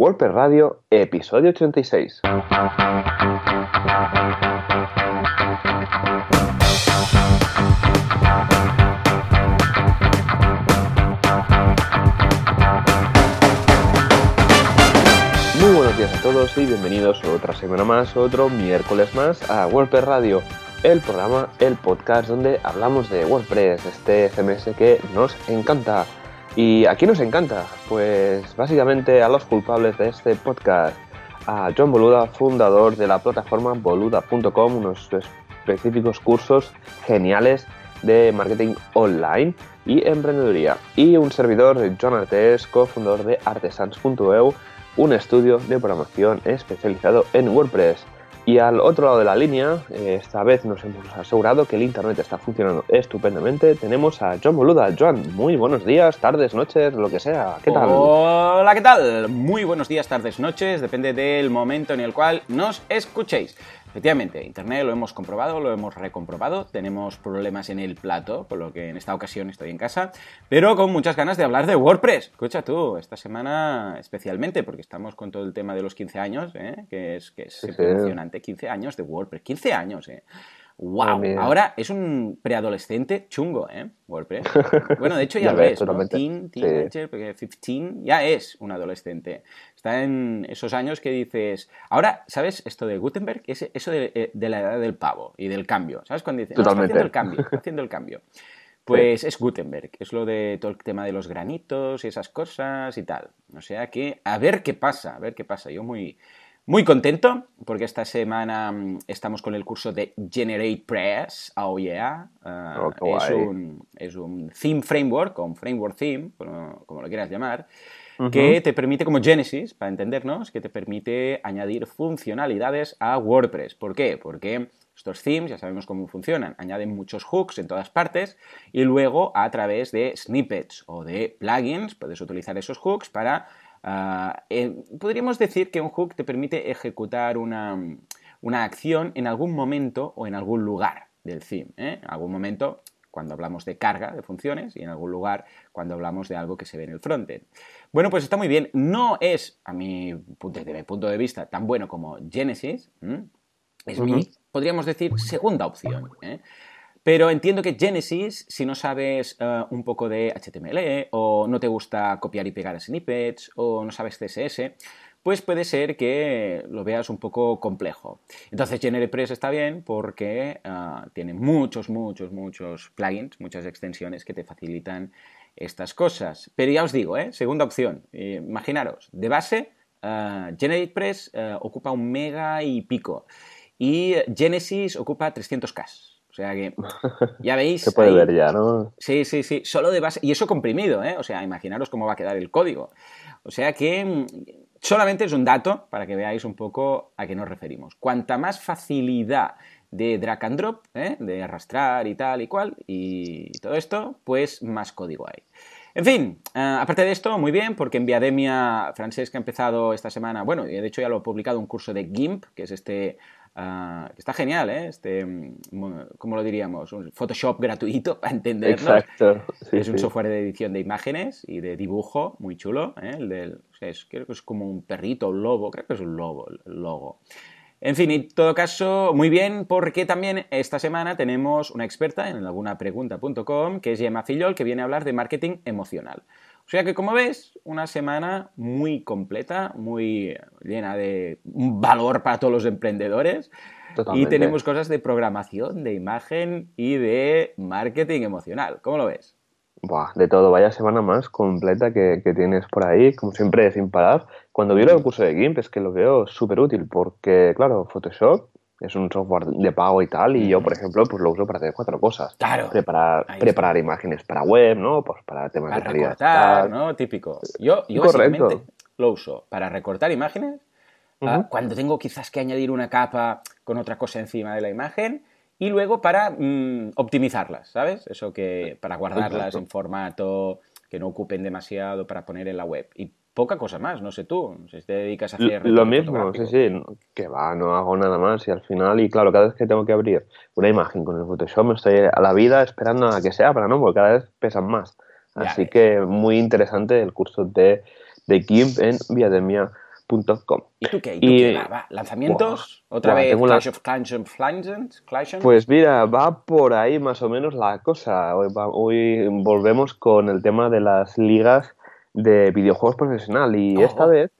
WordPress Radio, episodio 86. Muy buenos días a todos y bienvenidos otra semana más, otro miércoles más a WordPress Radio, el programa, el podcast donde hablamos de WordPress, este CMS que nos encanta. ¿Y a quién nos encanta? Pues básicamente a los culpables de este podcast. A John Boluda, fundador de la plataforma boluda.com, unos específicos cursos geniales de marketing online y emprendeduría. Y un servidor, John Artes, cofundador de artesans.eu, un estudio de programación especializado en WordPress. Y al otro lado de la línea, eh, esta vez nos hemos asegurado que el Internet está funcionando estupendamente. Tenemos a John Boluda. John, muy buenos días, tardes, noches, lo que sea. ¿Qué tal? Hola, ¿qué tal? Muy buenos días, tardes, noches. Depende del momento en el cual nos escuchéis. Efectivamente, Internet lo hemos comprobado, lo hemos recomprobado, tenemos problemas en el plato, por lo que en esta ocasión estoy en casa, pero con muchas ganas de hablar de WordPress. Escucha tú, esta semana especialmente, porque estamos con todo el tema de los 15 años, ¿eh? que es, que es emocionante, 15 años de WordPress, 15 años, ¿eh? ¡Wow! Ahora es un preadolescente chungo, ¿eh? WordPress. Bueno, de hecho ya, lo es, ¿no? Teen, teenager, porque 15 ya es un adolescente. Está en esos años que dices... Ahora, ¿sabes esto de Gutenberg? Es eso de, la edad del pavo y del cambio. ¿Sabes? Cuando dices, está haciendo el cambio, está haciendo el cambio. Pues es Gutenberg, es lo de todo el tema de los granitos y esas cosas y tal. O sea que, a ver qué pasa, a ver qué pasa. Yo muy, muy contento porque esta semana mm, estamos con el curso de Generate Press. Oh yeah. Ah, oh, es, un, es, un, theme framework, o un framework theme, como, lo quieras llamar, que te permite, como Genesis, para entendernos, que te permite añadir funcionalidades a WordPress. ¿Por qué? Porque estos themes ya sabemos cómo funcionan. Añaden muchos hooks en todas partes y luego a través de snippets o de plugins puedes utilizar esos hooks para Ah, eh, podríamos decir que un hook te permite ejecutar una, acción en algún momento o en algún lugar del theme. ¿eh? En algún momento cuando hablamos de carga de funciones y en algún lugar cuando hablamos de algo que se ve en el frontend. Bueno, pues está muy bien. No es, a mi, desde mi punto de vista, tan bueno como Genesis. Es mi, podríamos decir, segunda opción. ¿eh? Pero entiendo que Genesis, si no sabes eh, un poco de HTML o no te gusta copiar y pegar snippets o no sabes CSS, pues puede ser que lo veas un poco complejo. Entonces GeneratePress está bien porque eh, tiene muchos, muchos, muchos plugins, muchas extensiones que te facilitan estas cosas. Pero ya os digo, ¿eh? segunda opción, imaginaros, de base, GeneratePress ocupa un mega y pico y Genesis ocupa 300K. O sea que, ya veis. Se puede ver ya, ¿no? Sí, sí, sí. Solo de base. Y eso comprimido, ¿eh? O sea, imaginaros cómo va a quedar el código. O sea que mm, solamente es un dato para que veáis un poco a qué nos referimos. Cuanta más facilidad de drag and drop, ¿eh? de arrastrar y tal y cual, y todo esto, pues más código hay. En fin, eh, aparte de esto, muy bien, porque en Viademia Francesca ha empezado esta semana, bueno, de hecho ya lo he publicado un curso de GIMP, que es este Ah, está genial, ¿eh? Este, mm, ¿cómo lo diríamos? Un Photoshop gratuito para entendernos. Exacto. es un software de edición de imágenes y de dibujo muy chulo. ¿eh? El del, creo que es como un perrito, un lobo, creo que es un lobo, el logo. En fin, en todo caso, muy bien, porque también esta semana tenemos una experta en algunapregunta.com, que es Gemma Fillol, que viene a hablar de marketing emocional. O sea que, como ves, una semana muy completa, muy llena de valor para todos los emprendedores. Y tenemos cosas de programación, de imagen y de marketing emocional. ¿Cómo lo ves? Buah, de todo, vaya semana más completa que, tienes por ahí, como siempre, sin parar. Cuando vi el curso de GIMP es que lo veo súper útil porque, claro, Photoshop es un software de pago y tal, y yo, por ejemplo, pues lo uso para hacer cuatro cosas. Claro. Preparar, preparar imágenes para web, ¿no? Pues para temas de calidad. Recortar, ¿no? Típico. Yo, yo básicamente lo uso para recortar imágenes, ah, cuando tengo quizás que añadir una capa con otra cosa encima de la imagen, y luego para mm, optimizarlas, ¿sabes? Eso que para guardarlas en formato que no ocupen demasiado para poner en la web. Y poca cosa más, no sé tú, si te dedicas a hacer... Lo mismo, sí, sí, que va, no hago nada más y al final, y claro, cada vez que tengo que abrir una imagen con el Photoshop me estoy a la vida esperando a que se abra, ¿no? Porque cada vez pesan más. Así que muy interesante el curso de, de GIMP en viademia.com. ¿Y tú qué? ¿Y tú qué? Va, va. ¿Lanzamientos? ¿Otra vez Clash la- of Clans and and- Pues mira, va por ahí más o menos la cosa. Hoy, va- hoy volvemos con el tema de las ligas de videojuegos profesional y Oh. esta vez,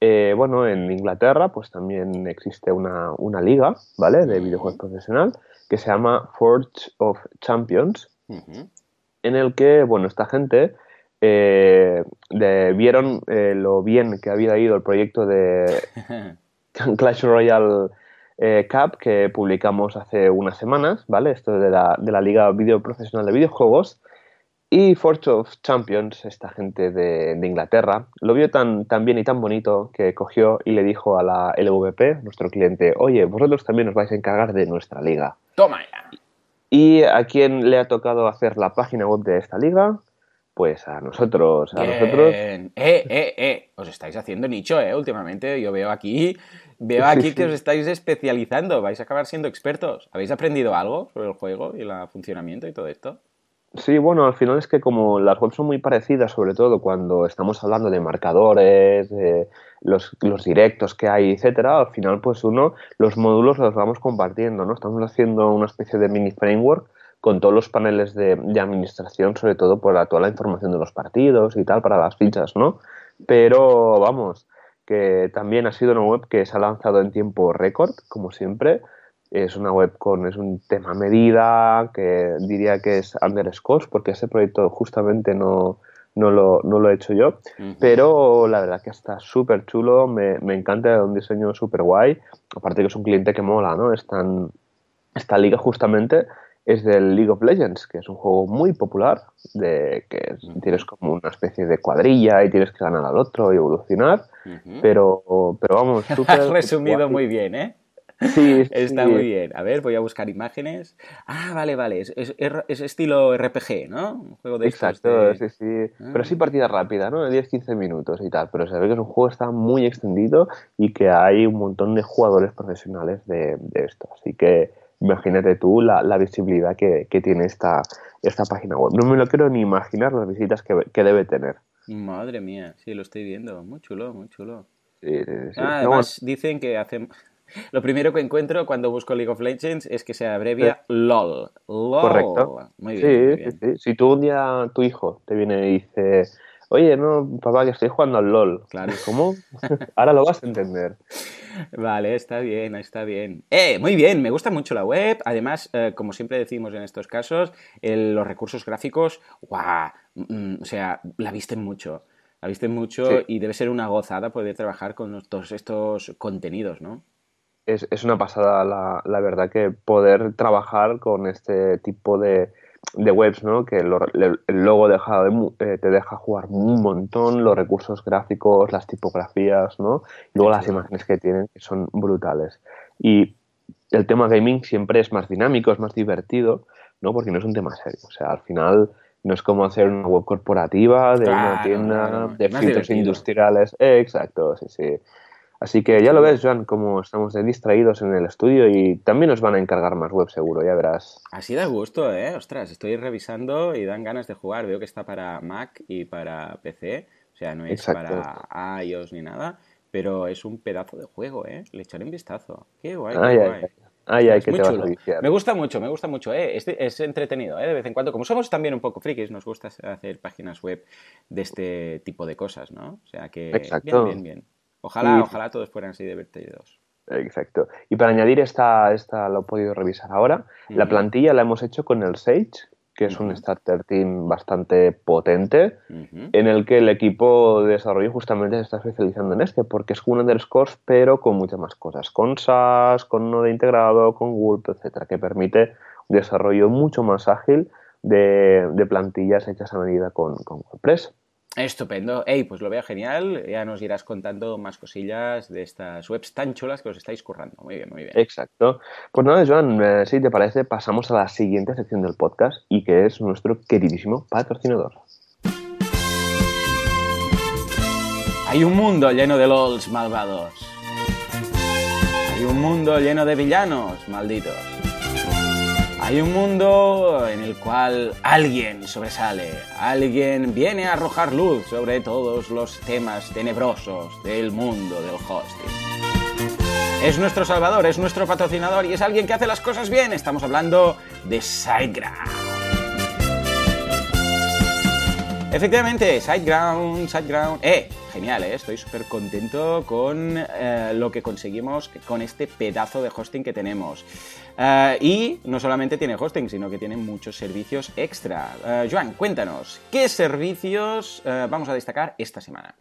eh, bueno, en Inglaterra pues también existe una, una liga, ¿vale? De Mm. videojuegos profesional que se llama Forge of Champions. En el que, bueno, esta gente eh, de- vieron eh, lo bien que había ido el proyecto de Clash Royale eh, Cup que publicamos hace unas semanas, ¿vale? Esto de la, de la Liga Video Profesional de Videojuegos. Y Forge of Champions, esta gente de, de Inglaterra, lo vio tan, tan bien y tan bonito que cogió y le dijo a la LVP, nuestro cliente, oye, vosotros también os vais a encargar de nuestra liga. Toma ya. ¿Y a quién le ha tocado hacer la página web de esta liga? Pues a nosotros, a nosotros. Eh, eh, eh. Os estáis haciendo nicho, eh. Últimamente yo veo aquí, veo aquí sí. que os estáis especializando. Vais a acabar siendo expertos. ¿Habéis aprendido algo sobre el juego y el funcionamiento y todo esto? Sí, bueno, al final es que como las webs son muy parecidas, sobre todo cuando estamos hablando de marcadores, de los, los directos que hay, etcétera, al final pues uno, los módulos los vamos compartiendo, ¿no? Estamos haciendo una especie de mini framework con todos los paneles de, de administración, sobre todo por la, toda la información de los partidos y tal, para las fichas, ¿no? Pero vamos, que también ha sido una web que se ha lanzado en tiempo récord, como siempre. Es una web con, es un tema medida, que diría que es underscores, porque ese proyecto justamente no, no, lo, no lo he hecho yo. Pero la verdad que está súper chulo, me, me encanta un diseño súper guay. Aparte que es un cliente que mola, ¿no? Están, esta liga justamente es del League of Legends, que es un juego muy popular, de que tienes como una especie de cuadrilla y tienes que ganar al otro y evolucionar. Pero, pero vamos, súper... Has resumido guay. muy bien, ¿eh? Sí, Está sí. muy bien. A ver, voy a buscar imágenes. Ah, vale, vale. Es, es- es estilo RPG, ¿no? Un juego de estos Exacto, de- sí, sí. Ah. Pero sí partida rápida, ¿no? De 10-15 minutos y tal. Pero se ve que es un juego que está muy extendido y que hay un montón de jugadores profesionales de, de esto. Así que imagínate tú la, la visibilidad que, que tiene esta, esta página web. No me lo quiero ni imaginar las visitas que, que debe tener. Madre mía, sí, lo estoy viendo. Muy chulo, muy chulo. Sí, sí, sí. Ah, No, además, dicen que hacen. Lo primero que encuentro cuando busco League of Legends es que se abrevia LOL. LOL. Correcto. Muy bien. muy bien. sí, sí. Si tú un día tu hijo te viene y dice, oye, no, papá, que estoy jugando al LOL. Claro. ¿Cómo? Ahora lo vas a entender. Vale, está bien, está bien. ¡Eh! Muy bien, me gusta mucho la web. Además, eh, como siempre decimos en estos casos, el- los recursos gráficos, ¡guau! Mm, o sea, la visten mucho. La visten mucho Sí. y debe ser una gozada poder trabajar con todos estos contenidos, ¿no? es, es una pasada la, la verdad que poder trabajar con este tipo de, de webs, ¿no? Que lo- el, logo deja de mu- eh, te deja jugar un montón, los recursos gráficos, las tipografías, ¿no? Y luego las imágenes que tienen, que son brutales. Y el tema gaming siempre es más dinámico, es más divertido, ¿no? Porque no es un tema serio. O sea, al final no es como hacer una web corporativa de Claro, una tienda claro. de filtros divertido. industriales. Eh, exacto, sí, sí. Así que ya lo ves, Joan, como estamos distraídos en el estudio y también nos van a encargar más web seguro, ya verás. Así da gusto, ¿eh? Ostras, estoy revisando y dan ganas de jugar. Veo que está para Mac y para PC. O sea, no es Exacto. para iOS ni nada. Pero es un pedazo de juego, ¿eh? Le echaré un vistazo. Qué guay, qué Ay, ay, guay. ay, ay, ay, que te vas a. Me gusta mucho, me gusta mucho, ¿eh? Es, es entretenido, ¿eh? De vez en cuando. Como somos también un poco frikis, nos gusta hacer páginas web de este tipo de cosas, ¿no? O sea que... Exacto. Bien, bien, bien. Ojalá, Y- ojalá todos fueran así divertidos. Exacto. Y para añadir esta, esta lo he podido revisar ahora. La plantilla la hemos hecho con el Sage, que es un starter team bastante potente, en el que el equipo de desarrollo justamente se está especializando en este, porque es un underscores, pero con muchas más cosas, con SAS, con Node integrado, con Gulp, etcétera, que permite un desarrollo mucho más ágil de, de plantillas hechas a medida con, con WordPress. Estupendo. Ey, pues lo veo genial. Ya nos irás contando más cosillas de estas webs tan chulas que os estáis currando. Muy bien, muy bien. Exacto. Pues nada, Joan, eh, si te parece, pasamos a la siguiente sección del podcast y que es nuestro queridísimo patrocinador. Hay un mundo lleno de LOLs malvados. Hay un mundo lleno de villanos malditos. Hay un mundo en el cual alguien sobresale, alguien viene a arrojar luz sobre todos los temas tenebrosos del mundo del hosting. Es nuestro salvador, es nuestro patrocinador y es alguien que hace las cosas bien. Estamos hablando de SiteGround. Efectivamente, SiteGround, SiteGround. ¡Eh! Genial, ¿eh? estoy súper contento con eh, lo que conseguimos con este pedazo de hosting que tenemos. Eh, y no solamente tiene hosting, sino que tiene muchos servicios extra. Eh, Joan, cuéntanos, ¿qué servicios vamos a destacar esta semana?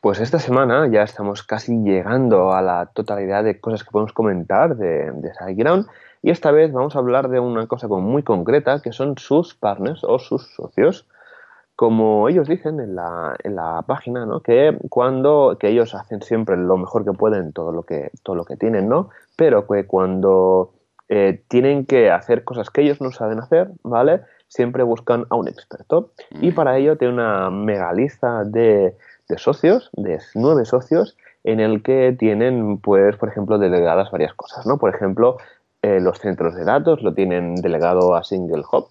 Pues esta semana ya estamos casi llegando a la totalidad de cosas que podemos comentar de, de SiteGround. Y esta vez vamos a hablar de una cosa muy concreta, que son sus partners o sus socios como ellos dicen en la, en la página, ¿no? Que cuando, que ellos hacen siempre lo mejor que pueden, todo lo que, todo lo que tienen, ¿no? Pero que cuando eh, tienen que hacer cosas que ellos no saben hacer, ¿vale? Siempre buscan a un experto. Y para ello tiene una mega lista de, de socios, de nueve socios, en el que tienen, pues, por ejemplo, delegadas varias cosas, ¿no? Por ejemplo, eh, los centros de datos lo tienen delegado a Single Hub,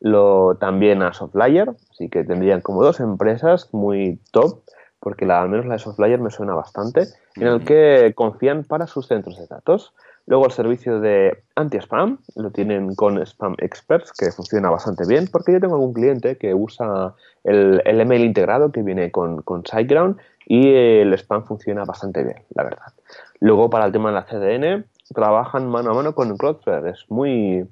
lo, también a Softlayer, así que tendrían como dos empresas muy top, porque la, al menos la de Softlayer me suena bastante, en el que confían para sus centros de datos. Luego el servicio de anti-spam lo tienen con Spam Experts, que funciona bastante bien, porque yo tengo algún cliente que usa el, el email integrado que viene con, con SiteGround y el spam funciona bastante bien, la verdad. Luego para el tema de la CDN, trabajan mano a mano con Cloudflare, es muy,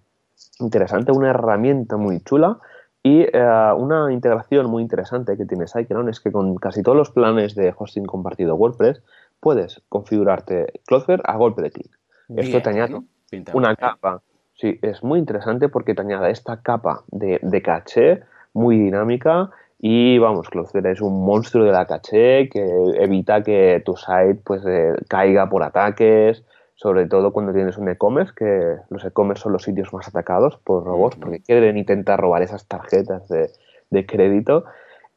interesante, una herramienta muy chula y eh, una integración muy interesante que tiene SiteGround es que con casi todos los planes de hosting compartido WordPress puedes configurarte Cloudflare a golpe de clic. Esto te añade una capa. Sí, es muy interesante porque te añade esta capa de, de caché muy dinámica y vamos, Cloudflare es un monstruo de la caché que evita que tu site pues eh, caiga por ataques, sobre todo cuando tienes un e-commerce, que los e-commerce son los sitios más atacados por robots, porque quieren intentar robar esas tarjetas de, crédito.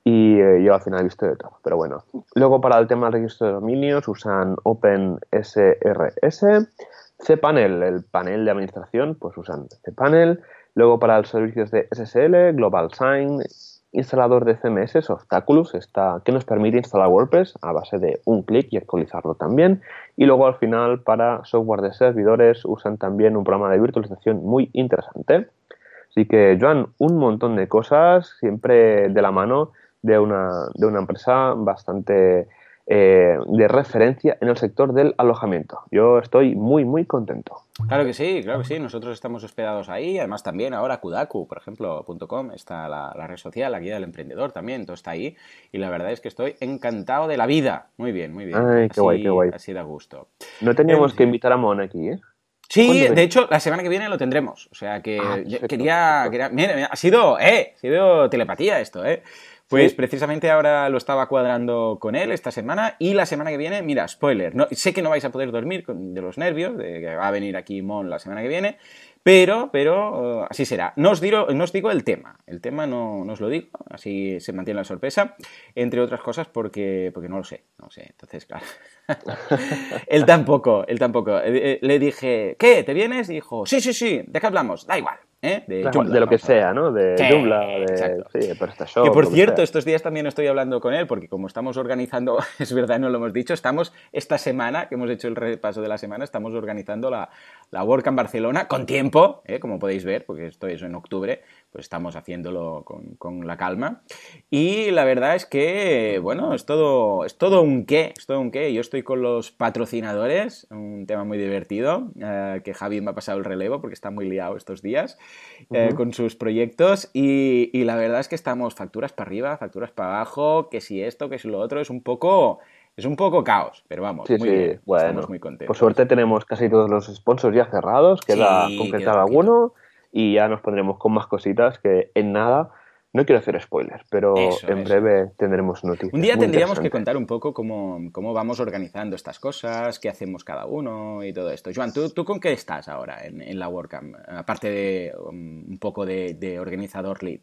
Y eh, yo al final he visto de todo. Pero bueno. Luego para el tema del registro de dominios usan OpenSRS. cPanel, el panel de administración, pues usan cPanel. Luego para los servicios de SSL, Global Sign, instalador de CMS, Obstaculus, está, que nos permite instalar WordPress a base de un clic y actualizarlo también. Y luego al final para software de servidores usan también un programa de virtualización muy interesante. Así que, Joan, un montón de cosas, siempre de la mano de una, de una empresa bastante eh, de referencia en el sector del alojamiento. Yo estoy muy, muy contento. Claro que sí, claro que sí. Nosotros estamos hospedados ahí. Además, también ahora Kudaku, por ejemplo, .com, está la, red social, la guía del emprendedor también, todo está ahí. Y la verdad es que estoy encantado de la vida. Muy bien, muy bien. Ay, qué guay, qué guay. Así da gusto. No teníamos que invitar a Mon aquí, ¿eh? Sí, de hecho, la semana que viene lo tendremos. O sea que ah, quería, quería. Mira, ha sido, eh, ha sido telepatía esto, eh. Pues precisamente ahora lo estaba cuadrando con él esta semana y la semana que viene, mira, spoiler, no, sé que no vais a poder dormir de los nervios, de que va a venir aquí Mon la semana que viene, pero, pero uh, así será. No os, digo, no os digo el tema, el tema no, no, os lo digo, así se mantiene la sorpresa, entre otras cosas porque, porque no lo sé, no sé, entonces claro. él tampoco, él tampoco. Eh, eh, le dije, ¿qué? ¿Te vienes? Y dijo, sí, sí, sí, ¿de qué hablamos? Da igual. ¿Eh? De, de, lo que sea, ¿no? De sí, Joomla, de, sí, de PrestaShop. Que por cierto, estos días también estoy hablando con él, porque como estamos organizando, es verdad, no lo hemos dicho, estamos esta semana, que hemos hecho el repaso de la semana, estamos organizando la, la WordCamp Barcelona con tiempo, ¿eh? como podéis ver, porque esto es en octubre, pues estamos haciéndolo con, con, la calma. Y la verdad es que, bueno, es todo, es todo un qué, es todo un qué. Yo estoy con los patrocinadores, un tema muy divertido, eh, que Javi me ha pasado el relevo porque está muy liado estos días eh, con sus proyectos. Y, y, la verdad es que estamos facturas para arriba, facturas para abajo, que si esto, que si lo otro, es un poco... Es un poco caos, pero vamos, muy bien. Bueno, estamos muy contentos. Por suerte tenemos casi todos los sponsors ya cerrados, queda sí, concretar alguno y ya nos pondremos con más cositas que en nada. No quiero hacer spoilers, pero en breve tendremos noticias. Un día tendríamos que contar un poco cómo, cómo, vamos organizando estas cosas, qué hacemos cada uno y todo esto. Joan, ¿tú, tú con qué estás ahora en, en la WordCamp? Aparte de um, un poco de, de, organizador lead.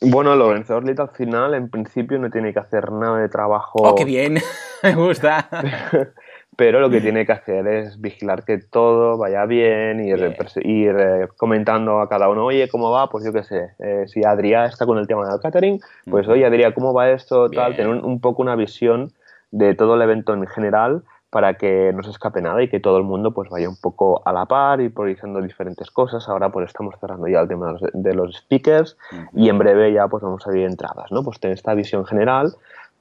Bueno, el organizador lead al final, en principio, no tiene que hacer nada de trabajo. ¡Oh, qué bien! Me gusta. pero lo que tiene que hacer es vigilar que todo vaya bien, y ir, ir eh, comentando a cada uno, oye, ¿cómo va? Pues yo qué sé, eh, si Adrián está con el tema del catering, pues oye, Adrián, ¿cómo va esto? Tal, tener un, poco una visión de todo el evento en general para que no se escape nada y que todo el mundo pues vaya un poco a la par y priorizando diferentes cosas. Ahora pues estamos cerrando ya el tema de los, speakers y en breve ya pues vamos a ver entradas, ¿no? Pues tener esta visión general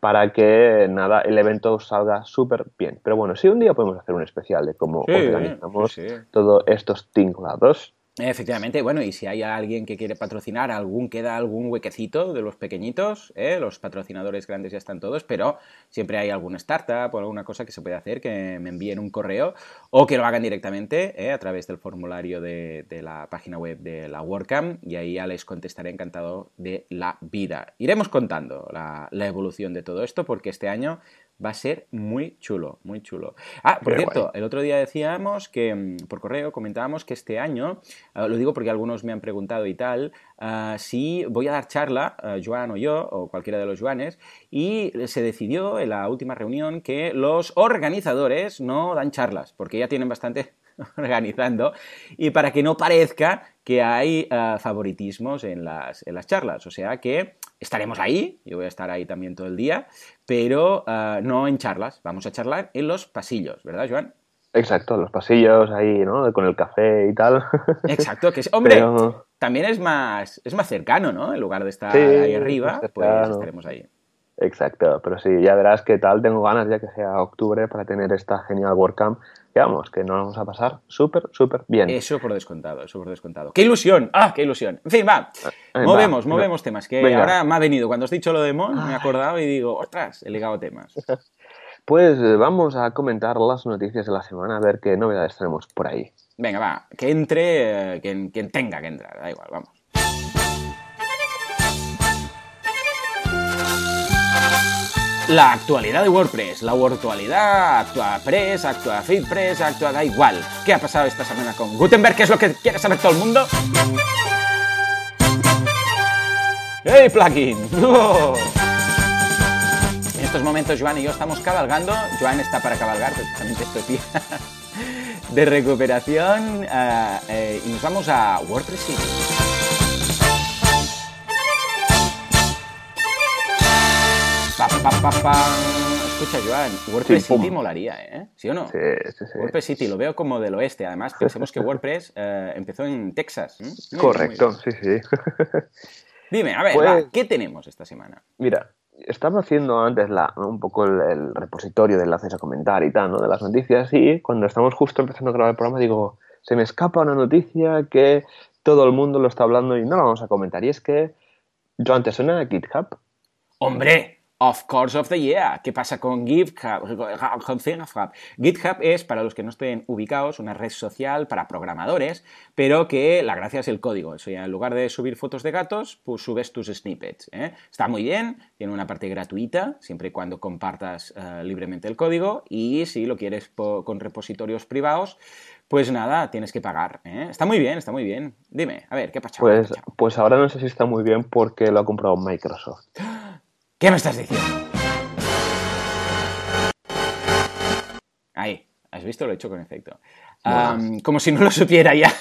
para que nada el evento salga súper bien. Pero bueno, sí, un día podemos hacer un especial de cómo organizamos todos estos tinglados. Efectivamente, bueno, y si hay alguien que quiere patrocinar, algún queda algún huequecito de los pequeñitos, ¿eh? los patrocinadores grandes ya están todos, pero siempre hay alguna startup o alguna cosa que se puede hacer que me envíen un correo o que lo hagan directamente ¿eh? a través del formulario de, la página web de la WordCamp y ahí ya les contestaré encantado de la vida. Iremos contando la evolución de todo esto porque este año Va a ser muy chulo, muy chulo. Ah, por cierto, el otro día decíamos que mm, por correo comentábamos que este año, ah, lo digo porque algunos me han preguntado y tal, ah, si voy a dar charla, uh, Joan o yo, o cualquiera de los Joanes, y se decidió en la última reunión que los organizadores no dan charlas, porque ya tienen bastante organizando y para que no parezca que hay favoritismos en las, en las charlas. O sea que estaremos ahí, yo voy a estar ahí también todo el día, pero ah, no en charlas, vamos a charlar en los pasillos, ¿verdad, Joan? Exacto, los pasillos ahí, ¿no? Con el café y tal. Exacto, que es, hombre, también es más, es más cercano, ¿no? En lugar de estar ahí arriba, pues estaremos ahí. Exacto, pero sí, ya verás qué tal, tengo ganas ya que sea octubre para tener esta genial WordCamp que vamos, que nos vamos a pasar súper, súper bien. Eso por descontado, eso por descontado. ¡Qué ilusión! ¡Ah, qué ilusión! En fin, va, ah, movemos, movemos temas, que ahora me ha venido, cuando has dicho lo de Mon, me he acordado y digo, ostras, he ligado temas. Pues eh, vamos a comentar las noticias de la semana, a ver qué novedades tenemos por ahí. Venga, va, que entre eh, quien, quien tenga que entrar, da igual, vamos. La actualidad de WordPress, la virtualidad, actúa Press, actúa FeedPress, actúa da igual. ¿Qué ha pasado esta semana con Gutenberg? ¿Qué es lo que quiere saber todo el mundo? ¡Hey, plugin! En estos momentos Joan y yo estamos cabalgando. Joan está para cabalgar precisamente estos días de recuperación eh, eh, y nos vamos a WordPress Escucha, Joan, WordPress City molaría, ¿eh? ¿Sí o no? Sí, sí, sí. WordPress City, lo veo como del oeste. Además, pensemos que WordPress eh, empezó en Texas. Correcto, sí, sí. Dime, a ver, pues ¿qué tenemos esta semana? Mira, estaba haciendo antes la, un poco el, repositorio de enlaces a comentar y tal, ¿no? De las noticias y cuando estamos justo empezando a grabar el programa digo, se me escapa una noticia que todo el mundo lo está hablando y no la vamos a comentar. Y es que, Joan, ¿te suena GitHub? ¡Hombre! Of course of the year. ¿Qué pasa con GitHub? GitHub es, para los que no estén ubicados, una red social para programadores, pero que la gracia es el código. En lugar de subir fotos de gatos, pues subes tus snippets. ¿eh? Está muy bien, tiene una parte gratuita, siempre y cuando compartas eh, libremente el código, y si lo quieres con repositorios privados, pues nada, tienes que pagar. ¿eh? Está muy bien, está muy bien. Dime, a ver, ¿qué pasa? Pues, pues ahora no sé si está muy bien porque lo ha comprado Microsoft. ¿Qué me estás diciendo? Ahí, has visto, lo he hecho con efecto. como si no lo supiera ya.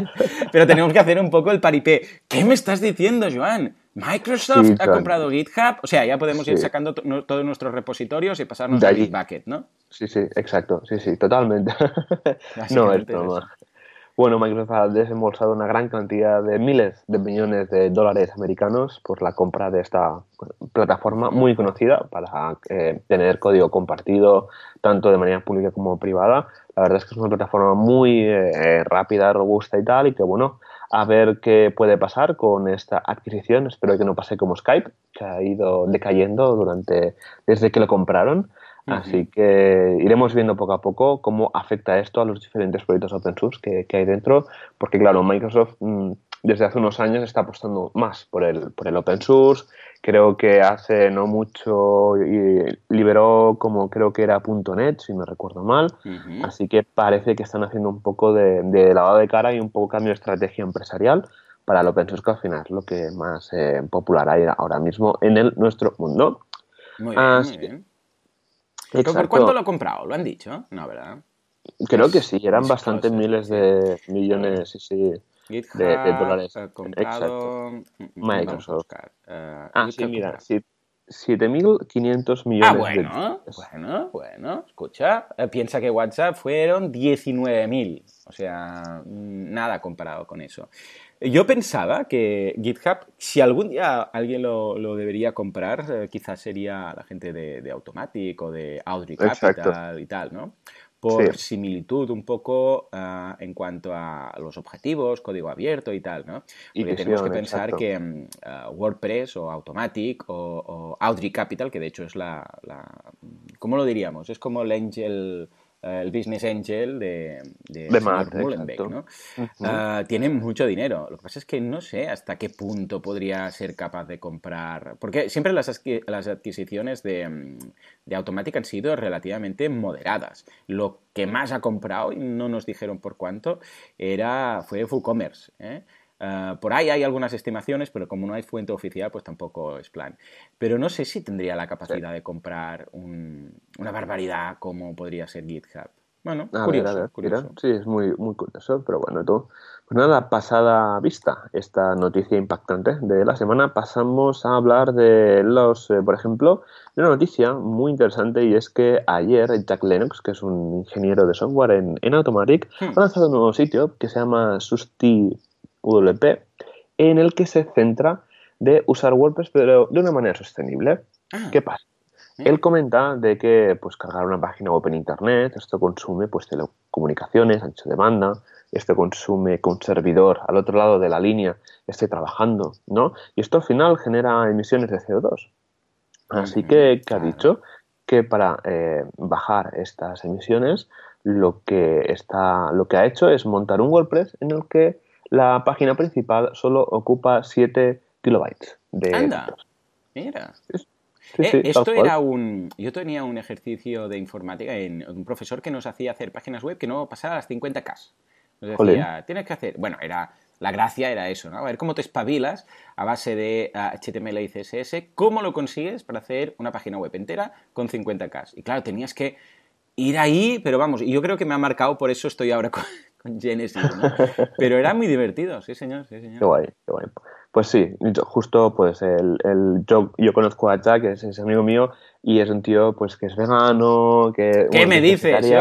Pero tenemos que hacer un poco el paripé. ¿Qué me estás diciendo, Joan? Microsoft ha comprado GitHub. O sea, ya podemos ir sacando todos nuestros repositorios y pasarnos a Gitbucket, ¿no? Sí, sí, exacto. Sí, sí, totalmente. no, es bueno, Microsoft ha desembolsado una gran cantidad de miles de millones de dólares americanos por la compra de esta plataforma muy conocida para eh, tener código compartido tanto de manera pública como privada. La verdad es que es una plataforma muy eh, rápida, robusta y tal, y que bueno, a ver qué puede pasar con esta adquisición. Espero que no pase como Skype, que ha ido decayendo durante desde que lo compraron. Así que iremos viendo poco a poco cómo afecta esto a los diferentes proyectos open source que, hay dentro, porque claro, Microsoft mm, desde hace unos años está apostando más por el, por el open source. Creo que hace no mucho liberó como creo que era .NET, si me recuerdo mal. Así que parece que están haciendo un poco de, lavado de cara y un poco cambio de estrategia empresarial para el open source, que al final es lo que más eh, popular hay ahora mismo en el, nuestro mundo. Muy bien, muy bien. ¿Por cuánto lo ha comprado? ¿Lo han dicho? No, ¿verdad? Creo que sí, eran bastantes miles de millones, sí, sí. de, dólares. Comprado... Mm, mm, Microsoft. Uh, ah, sí, mira, sí, 7.500 millones ah, bueno, bueno, bueno, escucha, eh, piensa que WhatsApp fueron 19.000, o sea, nada comparado con eso. Yo pensaba que GitHub, si algún día alguien lo, debería comprar, eh, quizás sería la gente de, Automatic o de Audrey Capital y tal, ¿no? por similitud un poco ah, en cuanto a los objetivos, código abierto y tal, ¿no? Porque tenemos que pensar que mm, ah, WordPress o Automatic o, Audrey Capital, que de hecho es la, la, ¿cómo lo diríamos? Es como el Angel el business angel de, de, Mullenbeck, ¿no? Ah, tiene mucho dinero. Lo que pasa es que no sé hasta qué punto podría ser capaz de comprar. Porque siempre las, las adquisiciones de, de Automatic han sido relativamente moderadas. Lo que más ha comprado, y no nos dijeron por cuánto, era, fue WooCommerce. ¿eh? Ah, por ahí hay algunas estimaciones, pero como no hay fuente oficial, pues tampoco es plan. Pero no sé si tendría la capacidad de comprar una barbaridad como podría ser GitHub. Bueno, curioso, curioso. Sí, es muy, muy curioso, pero bueno, todo. Pues nada, pasada vista esta noticia impactante de la semana, pasamos a hablar de los, eh, por ejemplo, de una noticia muy interesante y es que ayer Jack Lennox, que es un ingeniero de software en, en Automatic, hmm. ha lanzado un nuevo sitio que se llama Susti WP, en el que se centra de usar WordPress, pero de una manera sostenible. Ah. ¿Qué pasa? Él comenta de que pues, cargar una página web en Internet, esto consume pues, telecomunicaciones, ancho de banda, esto consume que un servidor al otro lado de la línea esté trabajando, ¿no? Y esto al final genera emisiones de CO2. Así que, ¿qué ha dicho? Que para eh, bajar estas emisiones, lo que, está, lo que ha hecho es montar un WordPress en el que la página principal solo ocupa 7 kilobytes de Anda, mira. Eh, esto era un... Yo tenía un ejercicio de informática en un profesor que nos hacía hacer páginas web que no pasara las 50K. Nos decía, tienes que hacer... Bueno, era... La gracia era eso, ¿no? A ver cómo te espabilas a base de HTML y CSS, cómo lo consigues para hacer una página web entera con 50K. Y claro, tenías que ir ahí, pero vamos, y yo creo que me ha marcado, por eso estoy ahora con, con Genesis, ¿no? Pero era muy divertido, sí señor, sí señor. Qué guay, qué guay. Pues sí, justo pues el, el yo, yo, conozco a Jack, que es, amigo mío, y es un tío pues que es vegano, que... ¿Qué me dices? ¿Sí,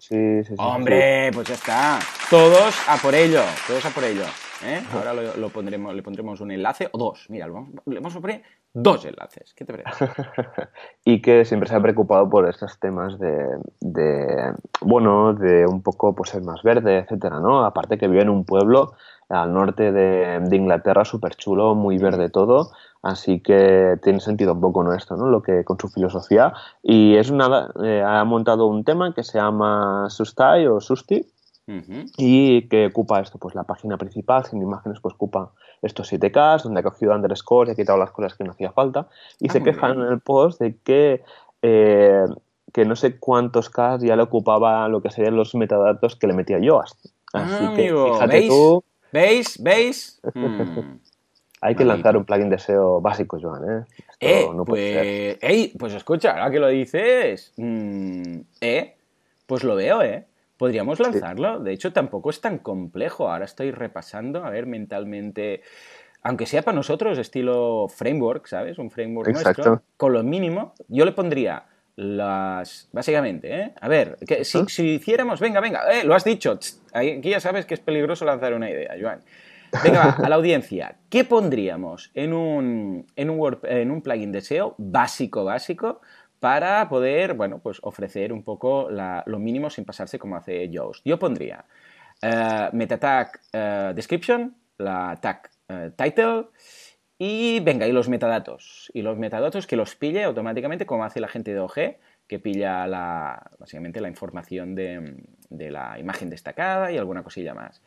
sí, sí, Hombre, pues ya está. Todos a por ello, todos a por ello. ¿Eh? Ahora lo, pondremos, le pondremos un enlace o dos. Mira, le vamos a poner dos enlaces. ¿Qué te parece? y que siempre se ha preocupado por estos temas de, de, bueno, de un poco pues ser más verde, etcétera, ¿no? Aparte que vive en un pueblo al norte de, de Inglaterra súper chulo, muy verde todo, así que tiene sentido un poco nuestro, ¿no? Lo que con su filosofía y es nada, eh, ha montado un tema que se llama Sustai o Susti, y que ocupa esto, pues la página principal, sin imágenes, pues ocupa estos 7K, donde ha cogido underscore y ha quitado las cosas que no hacía falta, y ah, se quejan en el post de que, eh, que no sé cuántos K ya le ocupaba lo que serían los metadatos que le metía yo. Así ah, que, fíjate ¿Veis? tú. ¿Veis? ¿Veis? Hmm. Hay que lanzar un plugin de SEO básico, Joan, ¿eh? eh pues, ey, pues escucha, ahora que lo dices, mm, eh, pues lo veo, ¿eh? Podríamos lanzarlo. De hecho, tampoco es tan complejo. Ahora estoy repasando, a ver, mentalmente. Aunque sea para nosotros, estilo framework, ¿sabes? Un framework nuestro. Con lo mínimo, yo le pondría las. Básicamente, ¿eh? A ver, que si, hiciéramos. Venga, venga, eh, lo has dicho. aquí ya sabes que es peligroso lanzar una idea, Joan. Venga, a la audiencia. ¿Qué pondríamos en un, en un, en un plugin de SEO básico, básico? Para poder, bueno, pues ofrecer un poco lo mínimo sin pasarse como hace Yoast. Yo pondría uh, meta tag eh, description, la tag eh, title y venga, y los metadatos. Y los metadatos que los pille automáticamente como hace la gente de OG, que pilla la, básicamente la información de, de la imagen destacada y alguna cosilla más.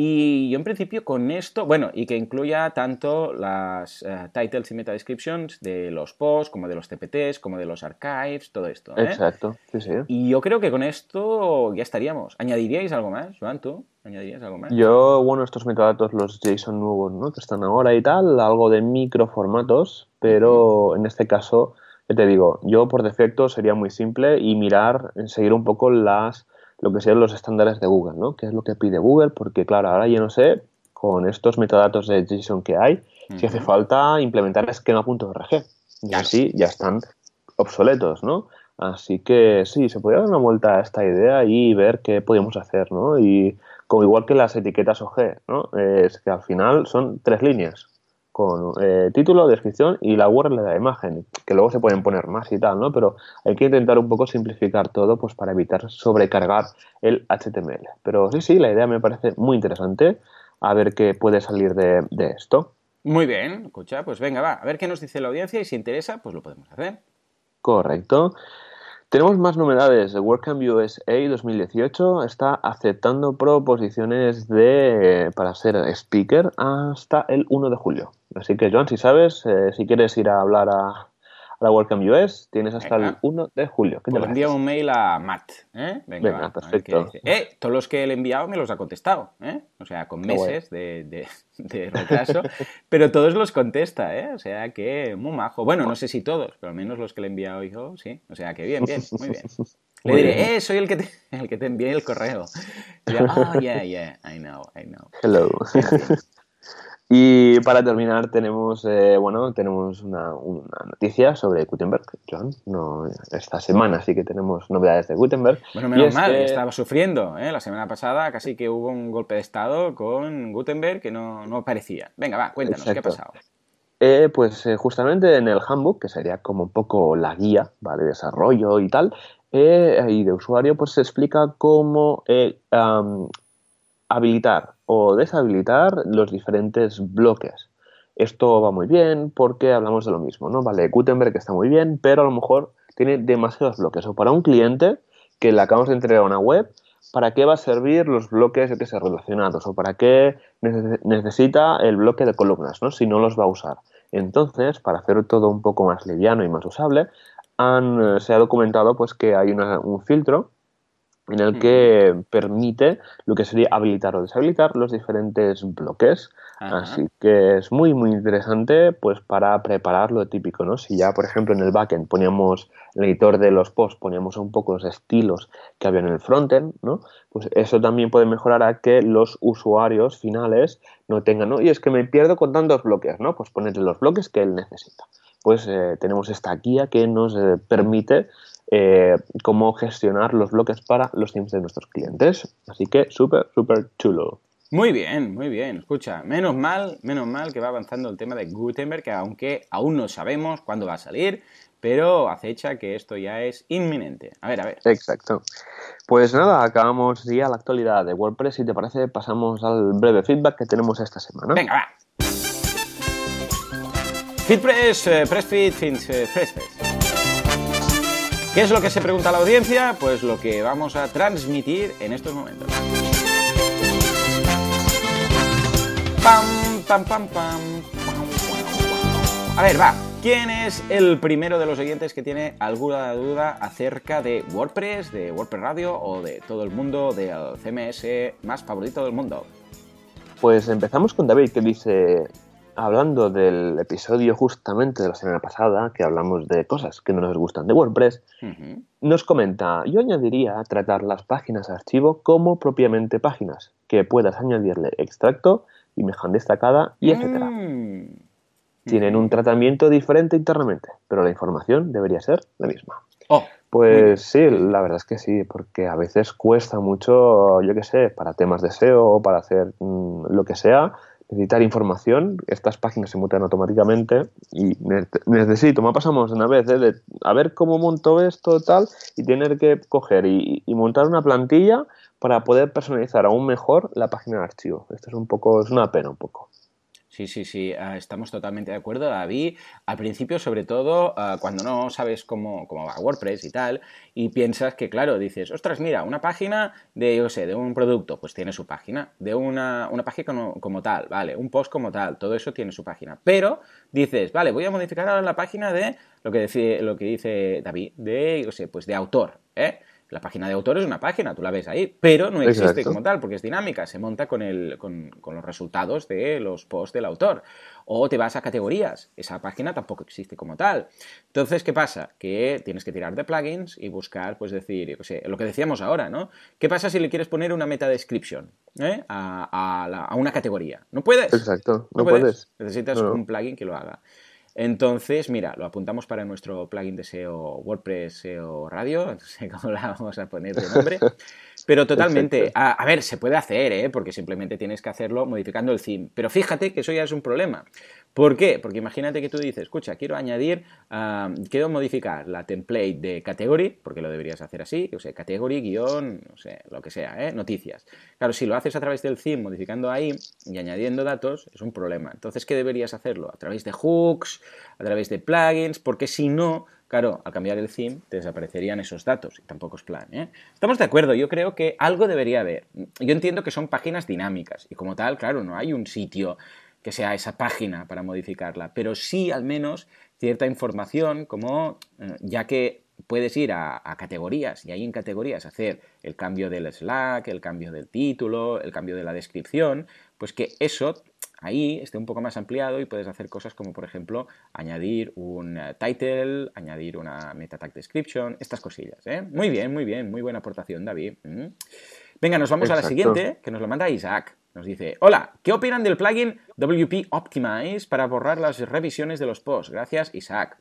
Y yo en principio con esto, bueno, y que incluya tanto las eh, titles y meta descriptions de los posts, como de los TPTs, como de los archives, todo esto. ¿eh? Exacto, sí, sí. Y yo creo que con esto ya estaríamos. ¿Añadiríais algo más, Joan, tú? ¿Añadirías algo más? Yo, bueno, estos metadatos, los JSON nuevos, ¿no? Que están ahora y tal, algo de microformatos, pero en este caso Ya te digo, yo por defecto sería muy simple y mirar, seguir un poco las lo que sean los estándares de Google, ¿no? ¿Qué es lo que pide Google? Porque claro, ahora yo no sé, con estos metadatos de JSON que hay, si hace falta implementar esquema.org. Y así ya están obsoletos, ¿no? Así que sí, se podría dar una vuelta a esta idea y ver qué podemos hacer, ¿no? Y como igual que las etiquetas OG, ¿no? Es que al final son tres líneas con eh, título, descripción y la URL de la imagen, que luego se pueden poner más y tal, ¿no? Pero hay que intentar un poco simplificar todo pues para evitar sobrecargar el HTML. Pero sí, sí, la idea me parece muy interesante, a ver qué puede salir de, de esto. Muy bien, escucha, pues venga, va, a ver qué nos dice la audiencia y si interesa, pues lo podemos hacer. Correcto. Tenemos más novedades. WordCamp USA 2018 está aceptando proposiciones de para ser speaker hasta el 1 de julio. Así que, Joan, si sabes, eh, si quieres ir a hablar a, la Welcome US tienes hasta el 1 de julio. ¿Qué te pues envía un mail a Matt. ¿eh? Venga, perfecto. Eh, todos los que le he enviado me los ha contestado. ¿eh? O sea, con meses de, retraso. pero todos los contesta. ¿eh? O sea que muy majo. Bueno, no sé si todos, pero al menos los que le he enviado yo, sí. O sea que bien, bien, muy bien. Le diré, eh, soy el que te, el que te envié el correo. Y oh, yeah, yeah, I know, I know. Hello. Y para terminar tenemos, eh, bueno, tenemos una, noticia sobre Gutenberg, John. No, esta semana sí que tenemos novedades de Gutenberg. Bueno, menos mal, estaba sufriendo. ¿eh? La semana pasada casi que hubo un golpe de estado con Gutenberg que no, no parecía. Venga, va, cuéntanos, ¿qué ha pasado? Eh, pues eh, justamente en el handbook, que sería como un poco la guía, ¿vale? De desarrollo y tal, y de usuario, pues se explica cómo habilitar o deshabilitar los diferentes bloques. Esto va muy bien porque hablamos de lo mismo, ¿no? Vale, Gutenberg está muy bien, pero a lo mejor tiene demasiados bloques. O para un cliente que le acabamos de entregar una web, ¿para qué va a servir los bloques que se relacionados? ¿O para qué necesita el bloque de columnas, ¿no? Si no los va a usar. Entonces, para hacer todo un poco más liviano y más usable, eh, se ha documentado pues que hay un filtro en el que permite lo que sería habilitar o deshabilitar los diferentes bloques. Así que es muy, muy interesante pues para preparar lo típico, ¿no? Si ya, por ejemplo, en el backend poníamos el editor de los posts, poníamos un poco los estilos que había en el frontend, ¿no? Pues eso también puede mejorar a que los usuarios finales no tengan, ¿no? Y es que me pierdo con tantos bloques, ¿no? Pues ponerle los bloques que él necesita. Pues eh, tenemos esta guía que nos eh, permite eh, cómo gestionar los bloques para los teams de nuestros clientes. Así que súper, súper chulo. Muy bien, muy bien. Escucha, menos mal, menos mal que va avanzando el tema de Gutenberg, que aunque aún no sabemos cuándo va a salir, pero acecha que esto ya es inminente. A ver, a ver. Exacto. Pues nada, acabamos ya la actualidad de WordPress. Si te parece, pasamos al breve feedback que tenemos esta semana. Venga, va. FeedPress, eh, PressFeed, eh, FreshPress. ¿Qué es lo que se pregunta la audiencia? Pues lo que vamos a transmitir en estos momentos. Pam, pam, pam, pam. A ver, va. ¿Quién es el primero de los oyentes que tiene alguna duda acerca de WordPress, de WordPress Radio o de todo el mundo del CMS más favorito del mundo? Pues empezamos con David que dice, hablando del episodio justamente de la semana pasada, que hablamos de cosas que no nos gustan de WordPress, nos comenta, yo añadiría tratar las páginas archivo como propiamente páginas, que puedas añadirle extracto, imagen destacada y etcétera. Mm. Tienen un tratamiento diferente internamente, pero la información debería ser la misma. Oh, pues sí, la verdad es que sí, porque a veces cuesta mucho, yo qué sé, para temas de SEO o para hacer mm, lo que sea, necesitar información, estas páginas se mutan automáticamente y necesito, me ha pasado una vez, ¿eh? de a ver cómo monto esto tal y tener que coger y, y, montar una plantilla para poder personalizar aún mejor la página de archivo. Esto es un poco, es una pena un poco. Sí, sí, sí, ah, estamos totalmente de acuerdo, David. Al principio, sobre todo, ah, cuando no sabes cómo, cómo, va WordPress y tal, y piensas que, claro, dices, ostras, mira, una página de, yo sé, de un producto, pues tiene su página, de una, una página como, tal, vale, un post como tal, todo eso tiene su página. Pero dices, vale, voy a modificar ahora la página de lo que, dice, lo que dice David, de, yo sé, pues de autor, ¿eh? La página de autor es una página, tú la ves ahí, pero no existe como tal porque es dinámica, se monta con, el, con, con, los resultados de los posts del autor. O te vas a categorías, esa página tampoco existe como tal. Entonces, ¿qué pasa? Que tienes que tirar de plugins y buscar, pues decir, yo sé, lo que decíamos ahora, ¿no? ¿Qué pasa si le quieres poner una meta description ¿eh? a, a, una categoría? No puedes. Exacto, no, puedes? Necesitas un plugin que lo haga. Entonces, mira, lo apuntamos para nuestro plugin de SEO WordPress SEO Radio, no sé cómo la vamos a poner de nombre, pero totalmente, a, ver, se puede hacer, ¿eh? porque simplemente tienes que hacerlo modificando el theme, pero fíjate que eso ya es un problema, ¿Por qué? Porque imagínate que tú dices, escucha, quiero añadir, quiero modificar la template de category, porque lo deberías hacer así, o sea, category, guion, no sé, lo que sea, ¿eh? noticias. Claro, si lo haces a través del theme, modificando ahí y añadiendo datos, es un problema. Entonces, ¿qué deberías hacerlo? A través de hooks, a través de plugins, porque si no, claro, al cambiar el theme te desaparecerían esos datos y tampoco es plan. ¿eh? Estamos de acuerdo, yo creo que algo debería haber. Yo entiendo que son páginas dinámicas y como tal, claro, no hay un sitio que sea esa página para modificarla, pero sí al menos cierta información como, eh, ya que puedes ir a, categorías y ahí en categorías hacer el cambio del Slack, el cambio del título, el cambio de la descripción, pues que eso ahí esté un poco más ampliado y puedes hacer cosas como por ejemplo añadir un eh, title, añadir una meta tag description, estas cosillas. ¿eh? Muy bien, muy bien, muy buena aportación David. Mm. Venga, nos vamos a la siguiente, que nos lo manda Isaac. Nos dice, hola, ¿qué opinan del plugin WP Optimize para borrar las revisiones de los posts? Gracias, Isaac.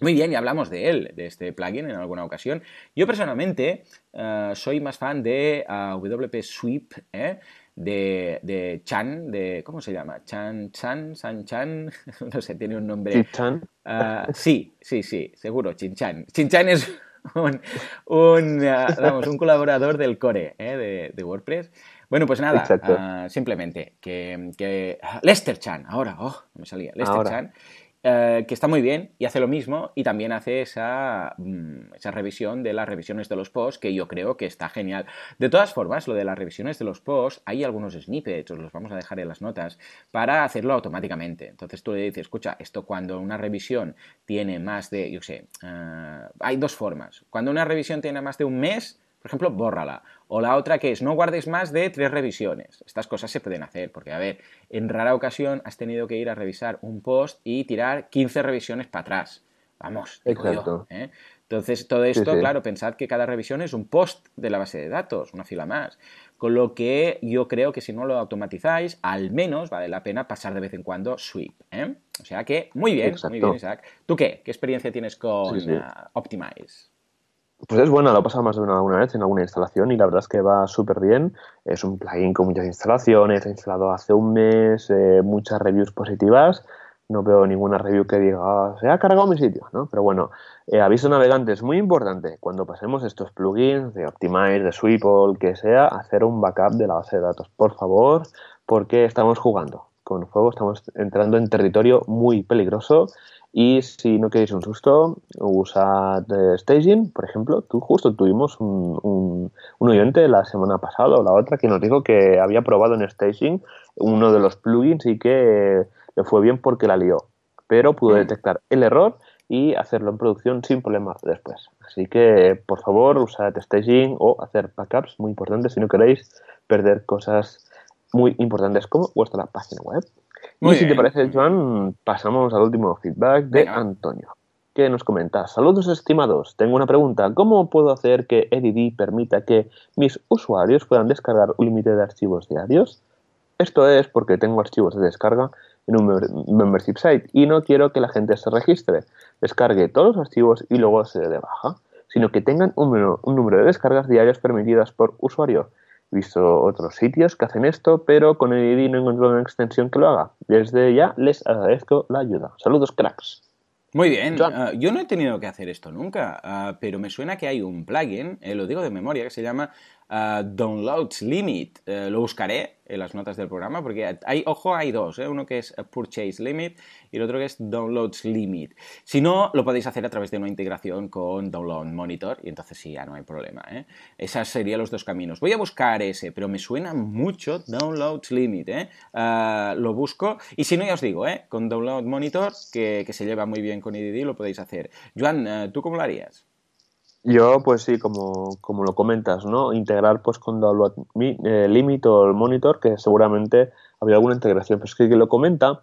Muy bien, y hablamos de él, de este plugin en alguna ocasión. Yo personalmente eh, soy más fan de uh, eh, WP Sweep, ¿eh? de, de, Chan, de. ¿Cómo se llama? Chan, Chan, San Chan. no sé, tiene un nombre. Chan. Uh, sí, sí, sí, seguro, Chin Chan. Chin Chan es un, un, uh, un colaborador del core de, de WordPress. Bueno, pues nada, uh, simplemente que, que, Lester Chan, ahora, oh, no me salía, Lester Chan, uh, que está muy bien y hace lo mismo y también hace esa, um, esa revisión de las revisiones de los posts que yo creo que está genial. De todas formas, lo de las revisiones de los posts, hay algunos snippets, os los vamos a dejar en las notas, para hacerlo automáticamente. Entonces tú le dices, escucha, esto cuando una revisión tiene más de, yo sé, uh, hay dos formas. Cuando una revisión tiene más de un mes, por ejemplo, bórrala. O la otra que es, no guardes más de tres revisiones. Estas cosas se pueden hacer, porque a ver, en rara ocasión has tenido que ir a revisar un post y tirar 15 revisiones para atrás. Vamos, Exacto. ¿eh? Entonces, todo esto, claro, pensad que cada revisión es un post de la base de datos, una fila más. Con lo que yo creo que si no lo automatizáis, al menos vale la pena pasar de vez en cuando sweep. ¿eh? O sea que, muy bien, muy bien, Isaac. ¿Tú qué? ¿Qué experiencia tienes con uh, Optimize? Pues es bueno, lo he pasado más de una, vez en alguna instalación y la verdad es que va súper bien. Es un plugin con muchas instalaciones, he instalado hace un mes, eh, muchas reviews positivas. No veo ninguna review que diga, ah, se ha cargado mi sitio, ¿no? Pero bueno, eh, aviso navegantes, muy importante, cuando pasemos estos plugins de Optimize, de Sweeple, que sea, hacer un backup de la base de datos, por favor, porque estamos jugando con fuego, estamos entrando en territorio muy peligroso y si no queréis un susto, usad eh, Staging, por ejemplo. Tú justo tuvimos un, un, un, oyente la semana pasada o la otra que nos dijo que había probado en Staging uno de los plugins y que le fue bien porque la lió. Pero pudo detectar el error y hacerlo en producción sin problemas después. Así que, por favor, usad Staging o hacer backups, muy importante si no queréis perder cosas muy importantes como vuestra página web y si te parece, Joan, pasamos al último feedback de Antonio, que nos comenta, saludos estimados, tengo una pregunta, ¿cómo puedo hacer que EDD permita que mis usuarios puedan descargar un límite de archivos diarios? Esto es porque tengo archivos de descarga en un membership site y no quiero que la gente se registre, descargue todos los archivos y luego se dé de baja, sino que tengan un, un número de descargas diarias permitidas por usuario visto otros sitios que hacen esto, pero con el ID no encuentro una extensión que lo haga. Desde ya les agradezco la ayuda. Saludos, cracks. Muy bien, uh, yo no he tenido que hacer esto nunca, uh, pero me suena que hay un plugin, eh, lo digo de memoria, que se llama uh, Downloads Limit. Eh, lo buscaré en las notas del programa porque hay, ojo, hay dos, ¿eh? uno que es Purchase Limit y el otro que es Downloads Limit. Si no, lo podéis hacer a través de una integración con Download Monitor y entonces sí, ya no hay problema. ¿eh? Esos serían los dos caminos. Voy a buscar ese, pero me suena mucho Downloads Limit. ¿eh? Lo busco y si no, ya os digo, ¿eh? con Download Monitor, que, que, se lleva muy bien con EDD, lo podéis hacer. Joan, ¿tú cómo lo harías? Yo, pues sí, como, como lo comentas, ¿no? Integrar pues con eh, limit o el monitor, que seguramente habría alguna integración, pero es que, que lo comenta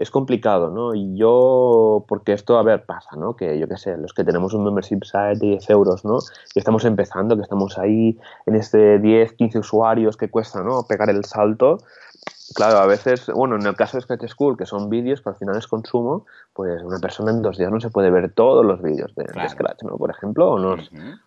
es complicado, ¿no? Y yo, porque esto, a ver, pasa, ¿no? Que yo qué sé, los que tenemos un membership site de 10 euros, ¿no? Y estamos empezando, que estamos ahí en este 10, 15 usuarios que cuesta, ¿no? Pegar el salto, Claro, a veces, bueno, en el caso de Scratch School, que son vídeos que al final es consumo, pues una persona en dos días no se puede ver todos los vídeos de, Scratch, ¿no? Por ejemplo, o no,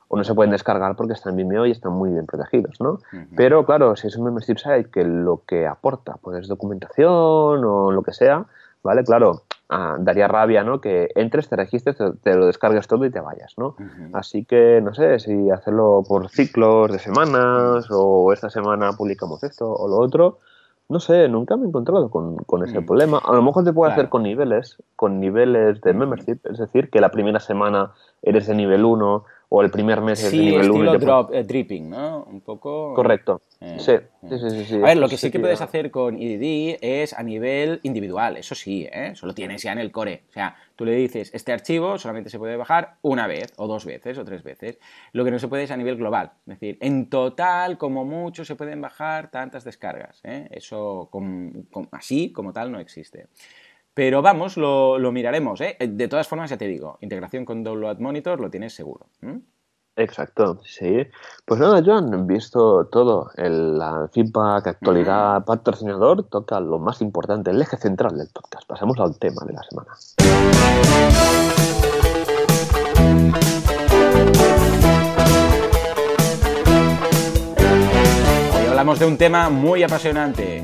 o no se pueden descargar porque están en Vimeo y están muy bien protegidos, ¿no? Pero claro, si es un membership site que lo que aporta, pues es documentación o lo que sea, ¿vale? Claro, ah, daría rabia, ¿no? Que entres, te registres, te, lo descargues todo y te vayas, ¿no? Así que, no sé, si hacerlo por ciclos de semanas o esta semana publicamos esto o lo otro, no sé, nunca me he encontrado con, ese mm. problema. A lo mejor te puede hacer con niveles, con niveles de membership, es decir, que la primera semana eres de nivel 1 o el primer mes es de nivel 1. Sí, drop, eh, dripping, ¿no? Un poco... Correcto. Eh, sí, sí, sí, sí, A ver, lo que sí que puedes hacer con EDD es a nivel individual, eso sí, ¿eh? Eso lo tienes ya en el core. O sea, tú le dices, este archivo solamente se puede bajar una vez, o dos veces, o tres veces. Lo que no se puede es a nivel global. Es decir, en total, como mucho, se pueden bajar tantas descargas. ¿eh? Eso así, como tal, no existe. Pero vamos, lo, miraremos. ¿eh? De todas formas, ya te digo, integración con Download Monitor lo tienes seguro. Exacto, sí. Pues nada, Joan, visto todo, el feedback, actualidad, patrocinador, toca lo más importante, el eje central del podcast. Pasamos al tema de la semana. Hoy hablamos de un tema muy apasionante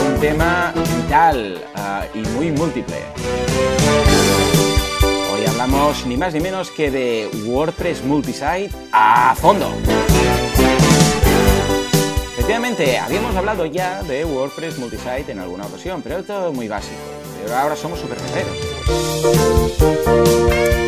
un tema vital ah, y muy múltiple. Hablamos ni más ni menos que de WordPress Multisite a fondo. Efectivamente, habíamos hablado ya de WordPress Multisite en alguna ocasión, pero todo muy básico. Pero ahora somos super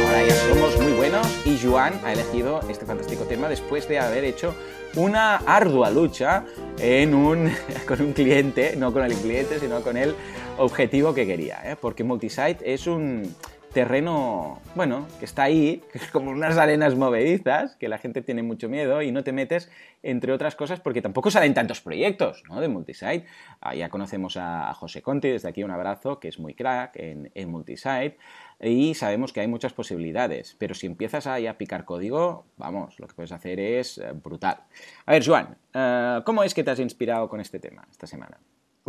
Ahora ya somos muy buenos y Joan ha elegido este fantástico tema después de haber hecho una ardua lucha en un, con un cliente, no con el cliente, sino con el objetivo que quería, ¿eh? porque multisite es un terreno, bueno, que está ahí, como unas arenas movedizas, que la gente tiene mucho miedo y no te metes, entre otras cosas, porque tampoco salen tantos proyectos ¿no? de multisite. Ah, ya conocemos a José Conti, desde aquí un abrazo, que es muy crack en, en multisite y sabemos que hay muchas posibilidades, pero si empiezas ahí a picar código, vamos, lo que puedes hacer es eh, brutal. A ver, Juan, eh, ¿cómo es que te has inspirado con este tema esta semana?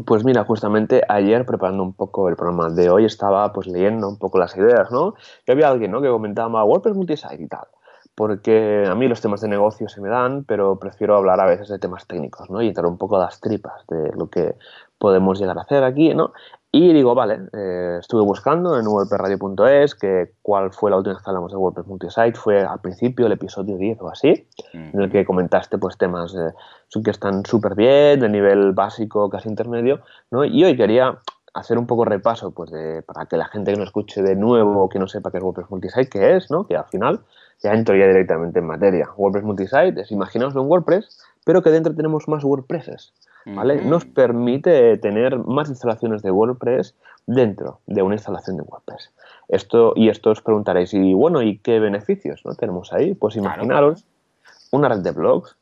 Pues mira, justamente ayer preparando un poco el programa de hoy estaba pues leyendo un poco las ideas, ¿no? Y había alguien, ¿no? Que comentaba WordPress multisite y tal. Porque a mí los temas de negocio se me dan, pero prefiero hablar a veces de temas técnicos, ¿no? Y entrar un poco a las tripas de lo que podemos llegar a hacer aquí, ¿no? Y digo, vale, eh, estuve buscando en wordpressradio.es que cuál fue la última vez que hablamos de WordPress Multisite, fue al principio, el episodio 10 o así, en el que comentaste pues temas que están súper bien, de nivel básico, casi intermedio, ¿no? Y hoy quería hacer un poco repaso pues de, para que la gente que no escuche de nuevo, que no sepa qué es WordPress Multisite, qué es, ¿no? Que al final ya entro ya directamente en materia. WordPress Multisite es, imaginaos un WordPress, pero que dentro tenemos más WordPresses. Nos permite tener más instalaciones de WordPress dentro de una instalación de WordPress. Esto, y esto os preguntaréis, y bueno, ¿y qué beneficios ¿no? tenemos ahí? Pues imaginaros una red de blogs,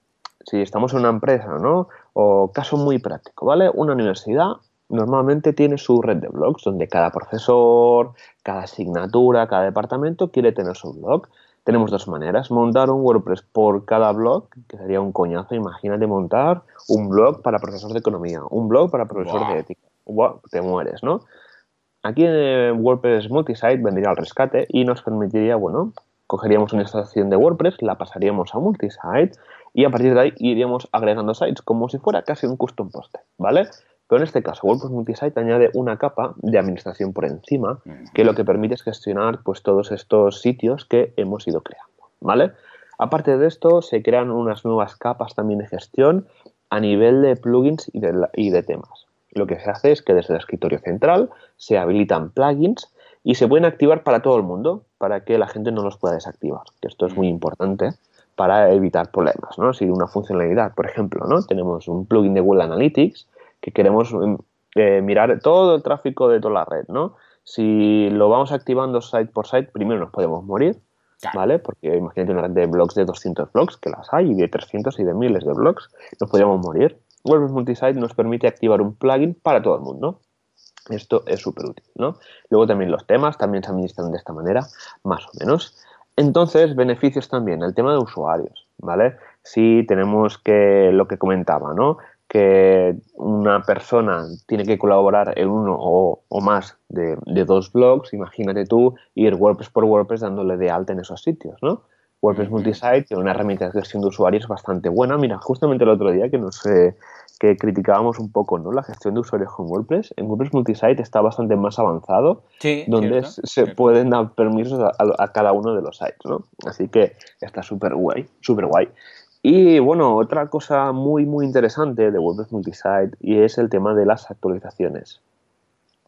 si estamos en una empresa, ¿no? O caso muy práctico, ¿vale? Una universidad normalmente tiene su red de blogs, donde cada profesor, cada asignatura, cada departamento quiere tener su blog. Tenemos dos maneras, montar un WordPress por cada blog, que sería un coñazo, imagínate montar un blog para profesores de economía, un blog para profesores de ética. te mueres, ¿no? Aquí en WordPress Multisite vendría al rescate y nos permitiría, bueno, cogeríamos una instalación de WordPress, la pasaríamos a Multisite y a partir de ahí iríamos agregando sites como si fuera casi un custom post, ¿vale? Pero en este caso, WordPress Multisite añade una capa de administración por encima que lo que permite es gestionar pues, todos estos sitios que hemos ido creando. ¿vale? Aparte de esto, se crean unas nuevas capas también de gestión a nivel de plugins y de, y de temas. Lo que se hace es que desde el escritorio central se habilitan plugins y se pueden activar para todo el mundo, para que la gente no los pueda desactivar. Que esto es muy importante para evitar problemas, ¿no? Si una funcionalidad, por ejemplo, ¿no? Tenemos un plugin de Google Analytics que queremos em, eh, mirar todo el tráfico de toda la red, ¿no? Si lo vamos activando site por site, primero nos podemos morir ¿vale? Porque imagínate una red de blogs de 200 blogs, que las hay, y de 300 y de miles de blogs, nos podríamos morir. WordPress Multisite nos permite activar un plugin para todo el mundo. Esto es súper útil, ¿no? Luego también los temas también se administran de esta manera, más o menos. Entonces, beneficios también, el tema de usuarios, ¿vale? Si tenemos que, lo que comentaba, ¿no? Que una persona tiene que colaborar en uno o, más de, dos blogs, imagínate tú ir WordPress por WordPress dándole de alta en esos sitios, ¿no? WordPress Multisite tiene una herramienta de gestión de usuarios bastante buena. Mira, justamente el otro día que nos eh, que criticábamos un poco, ¿no? La gestión de usuarios con WordPress. En WordPress Multisite está bastante más avanzado, donde se pueden dar permisos a, cada uno de los sites, ¿no? Así que está súper guay, súper guay. Y bueno, otra cosa muy, muy interesante de WordPress Multisite y es el tema de las actualizaciones.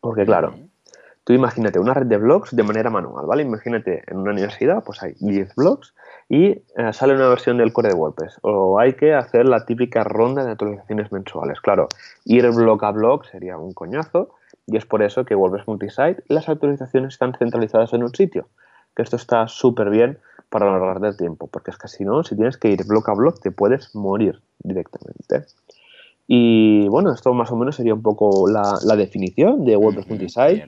Porque claro, Tú imagínate una red de blogs de manera manual, ¿vale? Imagínate en una universidad, pues hay 10 blogs y eh, sale una versión del core de WordPress. O hay que hacer la típica ronda de actualizaciones mensuales. Claro, ir blog a blog sería un coñazo y es por eso que WordPress Multisite las actualizaciones están centralizadas en un sitio. Que esto está súper bien para ahorrar del tiempo, porque es que si no, si tienes que ir blog a blog, te puedes morir directamente. Y bueno, esto más o menos sería un poco la, definición de WordPress Multisite.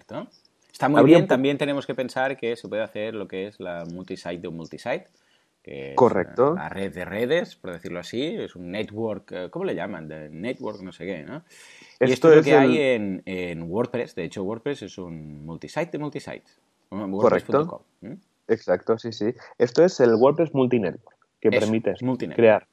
Está muy bien, también tenemos que pensar que se puede hacer lo que es la multisite de un multisite. Que Correcto. la red de redes, por decirlo así, es un network, eh, ¿cómo le llaman? De network no sé qué, ¿no? y esto es lo que hay en, WordPress. De hecho, WordPress es un multisite de multisite. Correcto. Exacto, sí, sí. Esto es el WordPress Multinetwork, que permite crear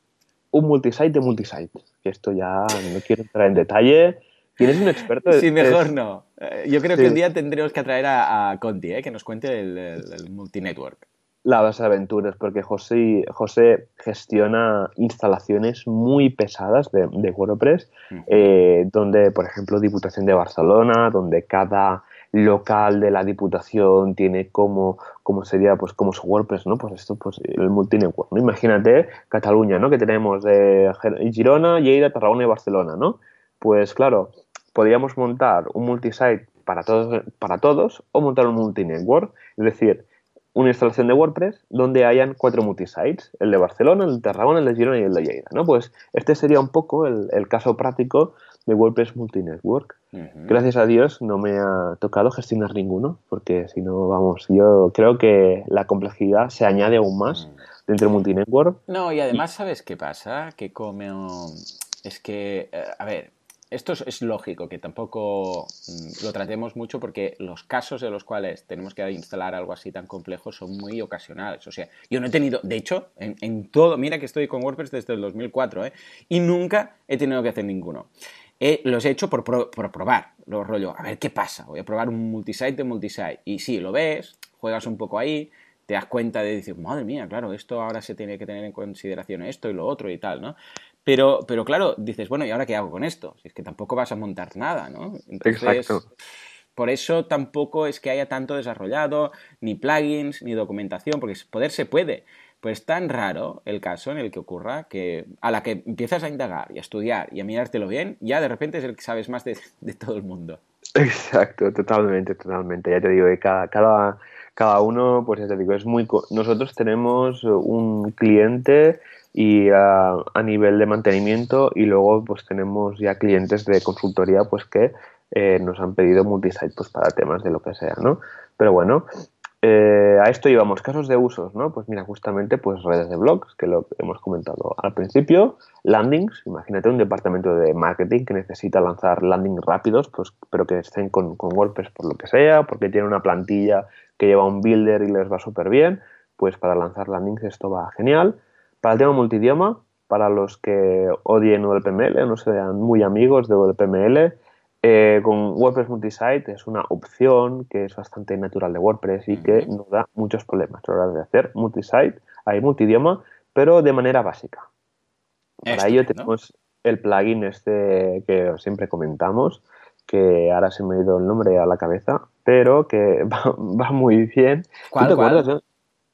un multisite de multisite. Que esto ya no quiero entrar en detalle ¿Tienes un experto? Sí, mejor no. Eh, yo creo que un día tendremos que atraer a, Conti, eh, que nos cuente el, multinetwork. La base de aventuras, porque José, José gestiona instalaciones muy pesadas de, WordPress, eh, donde, por ejemplo, Diputación de Barcelona, donde cada local de la Diputación tiene como, como sería, pues como su WordPress, ¿no? Pues esto, pues el multinetwork, ¿no? Imagínate Cataluña, ¿no? Que tenemos de Girona, Lleida, Tarragona y Barcelona, ¿no? Pues claro, podríamos montar un multisite para todos, para todos o montar un multinetwork, es decir, una instalación de WordPress donde hayan cuatro multisites, el de Barcelona, el de Tarragona, el de Girona y el de Lleida. ¿no? Pues este sería un poco el, caso práctico de WordPress Multinetwork. Gracias a Dios no me ha tocado gestionar ninguno, porque si no, vamos, yo creo que la complejidad se añade aún más mm. dentro del multinetwork. No, y además, ¿sabes qué pasa? Que como... Es que, eh, a ver, esto es, lógico que tampoco mm, lo tratemos mucho porque los casos de los cuales tenemos que instalar algo así tan complejo son muy ocasionales. O sea, yo no he tenido, de hecho, en, todo, mira que estoy con WordPress desde el 2004, ¿eh? y nunca he tenido que hacer ninguno. Los he hecho por, probar, los rollo, a ver qué pasa, voy a probar un multisite de multisite. Y sí, lo ves, juegas un poco ahí, te das cuenta de decir, madre mía, claro, esto ahora se tiene que tener en consideración esto y lo otro y tal, ¿no? Pero, pero claro, dices, bueno, ¿y ahora qué hago con esto? Si es que tampoco vas a montar nada, ¿no? Exacto. Por eso tampoco es que haya tanto desarrollado, ni plugins, ni documentación, porque poder se puede. Pues es tan raro el caso en el que ocurra que a la que empiezas a indagar y a estudiar y a mirártelo bien, ya de repente es el que sabes más de, todo el mundo. Exacto, totalmente, totalmente. Ya te digo que cada, cada, cada uno, pues ya te digo, es muy... Nosotros tenemos un cliente y a, nivel de mantenimiento y luego pues tenemos ya clientes de consultoría pues que eh, nos han pedido multisite pues para temas de lo que sea, ¿no? Pero bueno, eh, a esto llevamos casos de usos, ¿no? Pues mira, justamente pues redes de blogs, que lo hemos comentado al principio, landings, imagínate un departamento de marketing que necesita lanzar landings rápidos, pues pero que estén con, con WordPress por lo que sea, porque tiene una plantilla que lleva un builder y les va súper bien, pues para lanzar landings esto va genial. Para el tema multidioma, para los que odien o no sean muy amigos de WPML, eh, con WordPress Multisite es una opción que es bastante natural de WordPress y que nos da muchos problemas a la hora de hacer multisite, hay multidioma, pero de manera básica. Para ello tenemos el plugin este que siempre comentamos, que ahora se me ha ido el nombre a la cabeza, pero que va, muy bien. ¿Cuál, te acuerdas?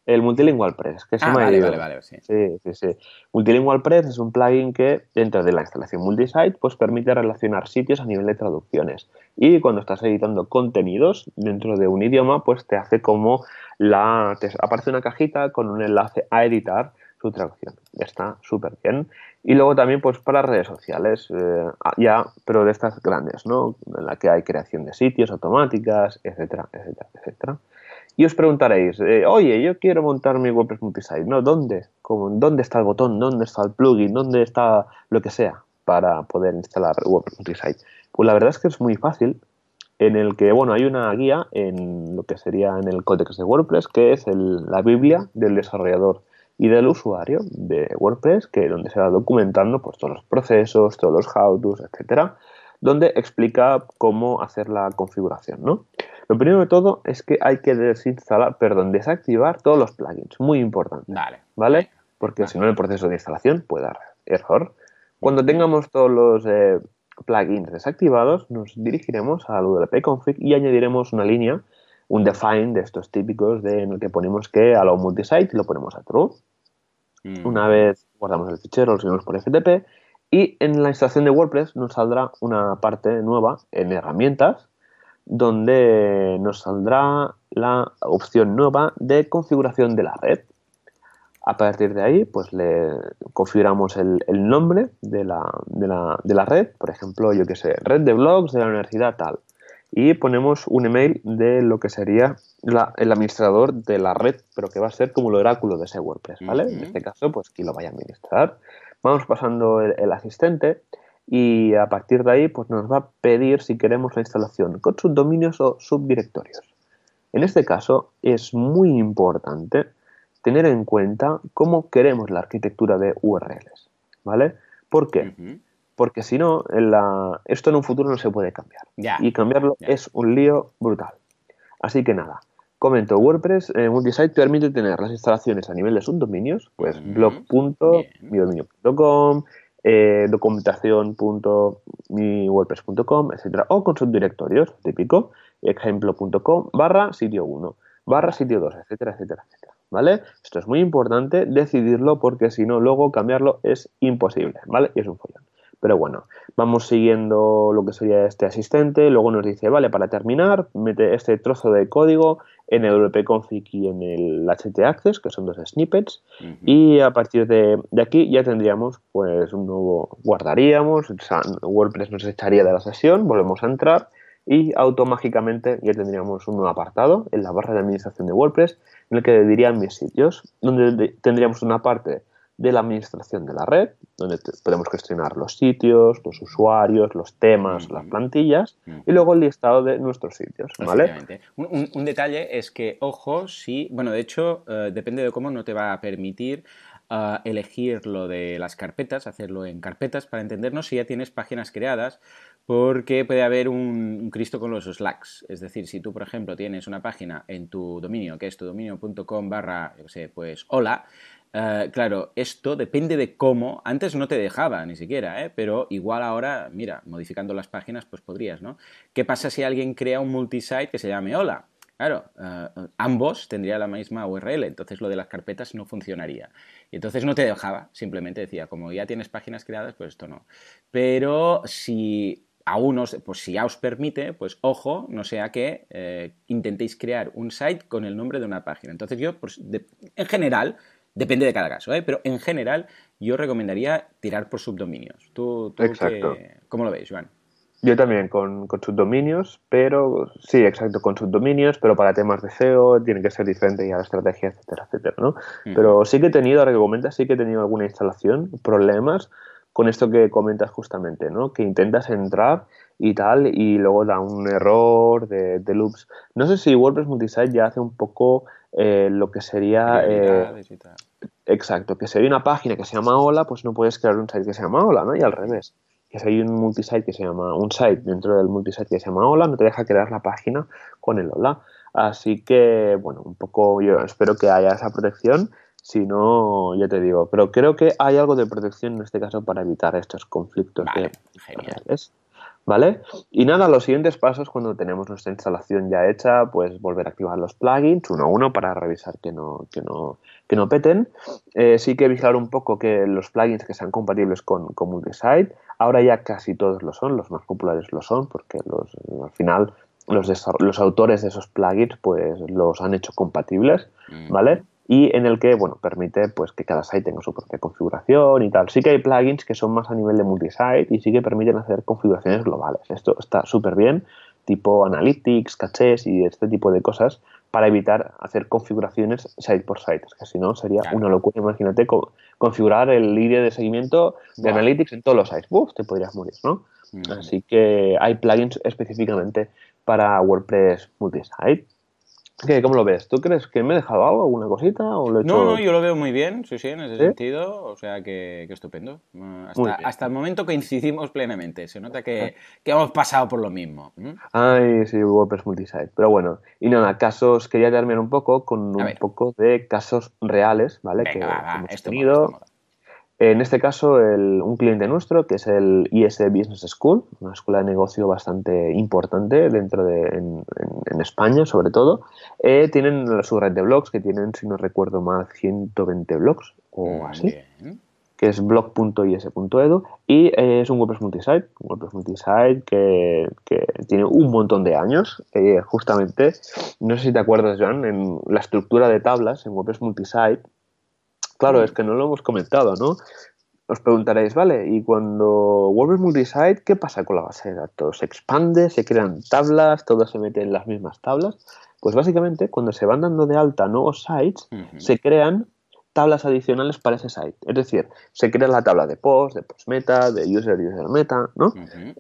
El Multilingual Press, que se Ah, me ha vale, ido. vale, vale, sí. Sí, sí, sí. Multilingual Press es un plugin que dentro de la instalación multisite pues permite relacionar sitios a nivel de traducciones. Y cuando estás editando contenidos dentro de un idioma, pues te hace como la te aparece una cajita con un enlace a editar su traducción. Está súper bien. Y luego también pues para redes sociales, eh, ya, pero de estas grandes, ¿no? En la que hay creación de sitios automáticas, etcétera, etcétera, etcétera. Y os preguntaréis, eh, oye, yo quiero montar mi WordPress multisite, ¿no? ¿Dónde? ¿Cómo? ¿Dónde está el botón? ¿Dónde está el plugin? ¿Dónde está lo que sea para poder instalar WordPress multisite? Pues la verdad es que es muy fácil, en el que, bueno, hay una guía en lo que sería en el códex de WordPress, que es el- la Biblia del desarrollador y del usuario de WordPress, que donde se va documentando pues, todos los procesos, todos los how-tos, etcétera, donde explica cómo hacer la configuración, ¿no? Lo primero de todo es que hay que desinstalar, perdón, desactivar todos los plugins, muy importante, Vale. ¿vale? Porque si no el proceso de instalación puede dar error. Cuando tengamos todos los eh, plugins desactivados, nos dirigiremos al WP config y añadiremos una línea, un define de estos típicos de en el que ponemos que a lo multisite lo ponemos a true. Mm. Una vez guardamos el fichero, lo subimos por FTP y en la instalación de WordPress nos saldrá una parte nueva en herramientas donde nos saldrá la opción nueva de configuración de la red. A partir de ahí, pues le configuramos el, el nombre de la, de, la, de la red, por ejemplo, yo que sé, red de blogs de la universidad tal, y ponemos un email de lo que sería la- el administrador de la red, pero que va a ser como el oráculo de ese WordPress, ¿vale? En este caso, pues quien lo vaya a administrar. Vamos pasando el, el asistente y a partir de ahí, pues nos va a pedir si queremos la instalación con subdominios o subdirectorios. En este caso, es muy importante tener en cuenta cómo queremos la arquitectura de URLs, ¿vale? ¿Por qué? Porque si no, la- esto en un futuro no se puede cambiar. Y cambiarlo es un lío brutal. Así que nada, comento, WordPress eh, Multisite permite tener las instalaciones a nivel de subdominios, pues blog.midomínio.com, eh, documentación.miwordpress.com, etcétera, o con subdirectorios, típico, ejemplo.com barra sitio 1, barra sitio 2, etcétera, etcétera, etcétera. ¿Vale? Esto es muy importante decidirlo porque si no, luego cambiarlo es imposible, ¿vale? Y es un follón. Pero bueno, vamos siguiendo lo que sería este asistente, luego nos dice, vale, para terminar, mete este trozo de código en el wp-config y en el htaccess, que son dos snippets, y a partir de, de aquí ya tendríamos pues un nuevo, guardaríamos, WordPress nos echaría de la sesión, volvemos a entrar y automáticamente ya tendríamos un nuevo apartado en la barra de administración de WordPress en el que dirían mis sitios, donde de- tendríamos una parte de la administración de la red, donde podemos gestionar los sitios, los usuarios, los temas, las plantillas y luego el listado de nuestros sitios, ¿vale? Un, un- un detalle es que, ojo, si, bueno, de hecho, eh, depende de cómo no te va a permitir eh, elegir lo de las carpetas, hacerlo en carpetas para entendernos si ya tienes páginas creadas, porque puede haber un, un Cristo con los slacks. Es decir, si tú, por ejemplo, tienes una página en tu dominio, que es tu dominio.com barra, yo sé, pues hola, eh, claro, esto depende de cómo. Antes no te dejaba ni siquiera, ¿eh? pero igual ahora, mira, modificando las páginas, pues podrías, ¿no? ¿Qué pasa si alguien crea un multisite que se llame Hola? Claro, eh, ambos tendrían la misma URL, entonces lo de las carpetas no funcionaría. Y entonces no te dejaba, simplemente decía, como ya tienes páginas creadas, pues esto no. Pero si a unos, pues si ya os permite, pues ojo, no sea que eh, intentéis crear un site con el nombre de una página. Entonces yo, pues, en general, depende de cada caso, ¿eh? pero en general yo recomendaría tirar por subdominios. ¿Tú, tú Exacto. qué- cómo lo veis, Joan? Yo también con, con subdominios, pero sí, exacto, con subdominios, pero para temas de SEO tiene que ser diferente ya la estrategia, etcétera, etcétera, ¿no? Pero sí que he tenido, ahora que comentas, sí que he tenido alguna instalación, problemas con esto que comentas justamente, ¿no? Que intentas entrar y tal, y luego da un error de, de loops. No sé si WordPress Multisite ya hace un poco eh, lo que sería... eh. Exacto, que si hay una página que se llama Hola, pues no puedes crear un site que se llama Hola, ¿no? Y al revés. Que si hay un multisite que se llama, un site dentro del multisite que se llama Hola, no te deja crear la página con el Hola. Así que, bueno, un poco yo espero que haya esa protección. Si no, ya te digo, pero creo que hay algo de protección en este caso para evitar estos conflictos Vale, de genial. ¿Vale? Y nada, los siguientes pasos cuando tenemos nuestra instalación ya hecha, pues volver a activar los plugins uno a uno para revisar que no, que no, que no peten. Eh, sí que vigilar un poco que los plugins que sean compatibles con, con multisite, ahora ya casi todos lo son, los más populares lo son, porque los, al final los, los autores de esos plugins pues los han hecho compatibles, mm. Y en el que, bueno, permite pues que cada site tenga su propia configuración y tal. Sí que hay plugins que son más a nivel de multisite y sí que permiten hacer configuraciones globales. Esto está súper bien, tipo analytics, cachés y este tipo de cosas para evitar hacer configuraciones site por site, que si no sería una locura. Imagínate configurar el líder de seguimiento de Analytics en todos los sites. Uf, te podrías morir, ¿no? Mm. Así que hay plugins específicamente para WordPress multisite. ¿Qué, ¿Cómo lo ves? ¿Tú crees que me he dejado algo, alguna cosita? O lo he No, no, yo lo veo muy bien, sí, sí, en ese sentido. O sea, que, estupendo. Hasta, el momento coincidimos plenamente. Se nota que, hemos pasado por lo mismo. Ay, sí, WordPress Multisite. Pero bueno, y nada, casos, quería terminar un poco con un poco de casos reales, ¿vale? que, hemos tenido. En este caso, un cliente nuestro, que es el IS Business School, una escuela de negocio bastante importante dentro de en, España, sobre todo, eh, tienen su red de blogs, que tienen, si no recuerdo mal, 120 blogs o así, que es blog.is.edu, y eh, es un WordPress multisite, un WordPress multisite que, tiene un montón de años. Eh, justamente, no sé si te acuerdas, Joan, en la estructura de tablas en WordPress multisite, Claro, es que no lo hemos comentado, ¿no? Os preguntaréis, vale, y cuando WordPress Multisite, ¿qué pasa con la base de datos? ¿Se expande? ¿Se crean tablas? ¿Todo se mete en las mismas tablas? Pues básicamente, cuando se van dando de alta nuevos sites, se crean tablas adicionales para ese site. Es decir, se crea la tabla de post, de post meta, de user, user meta, ¿no?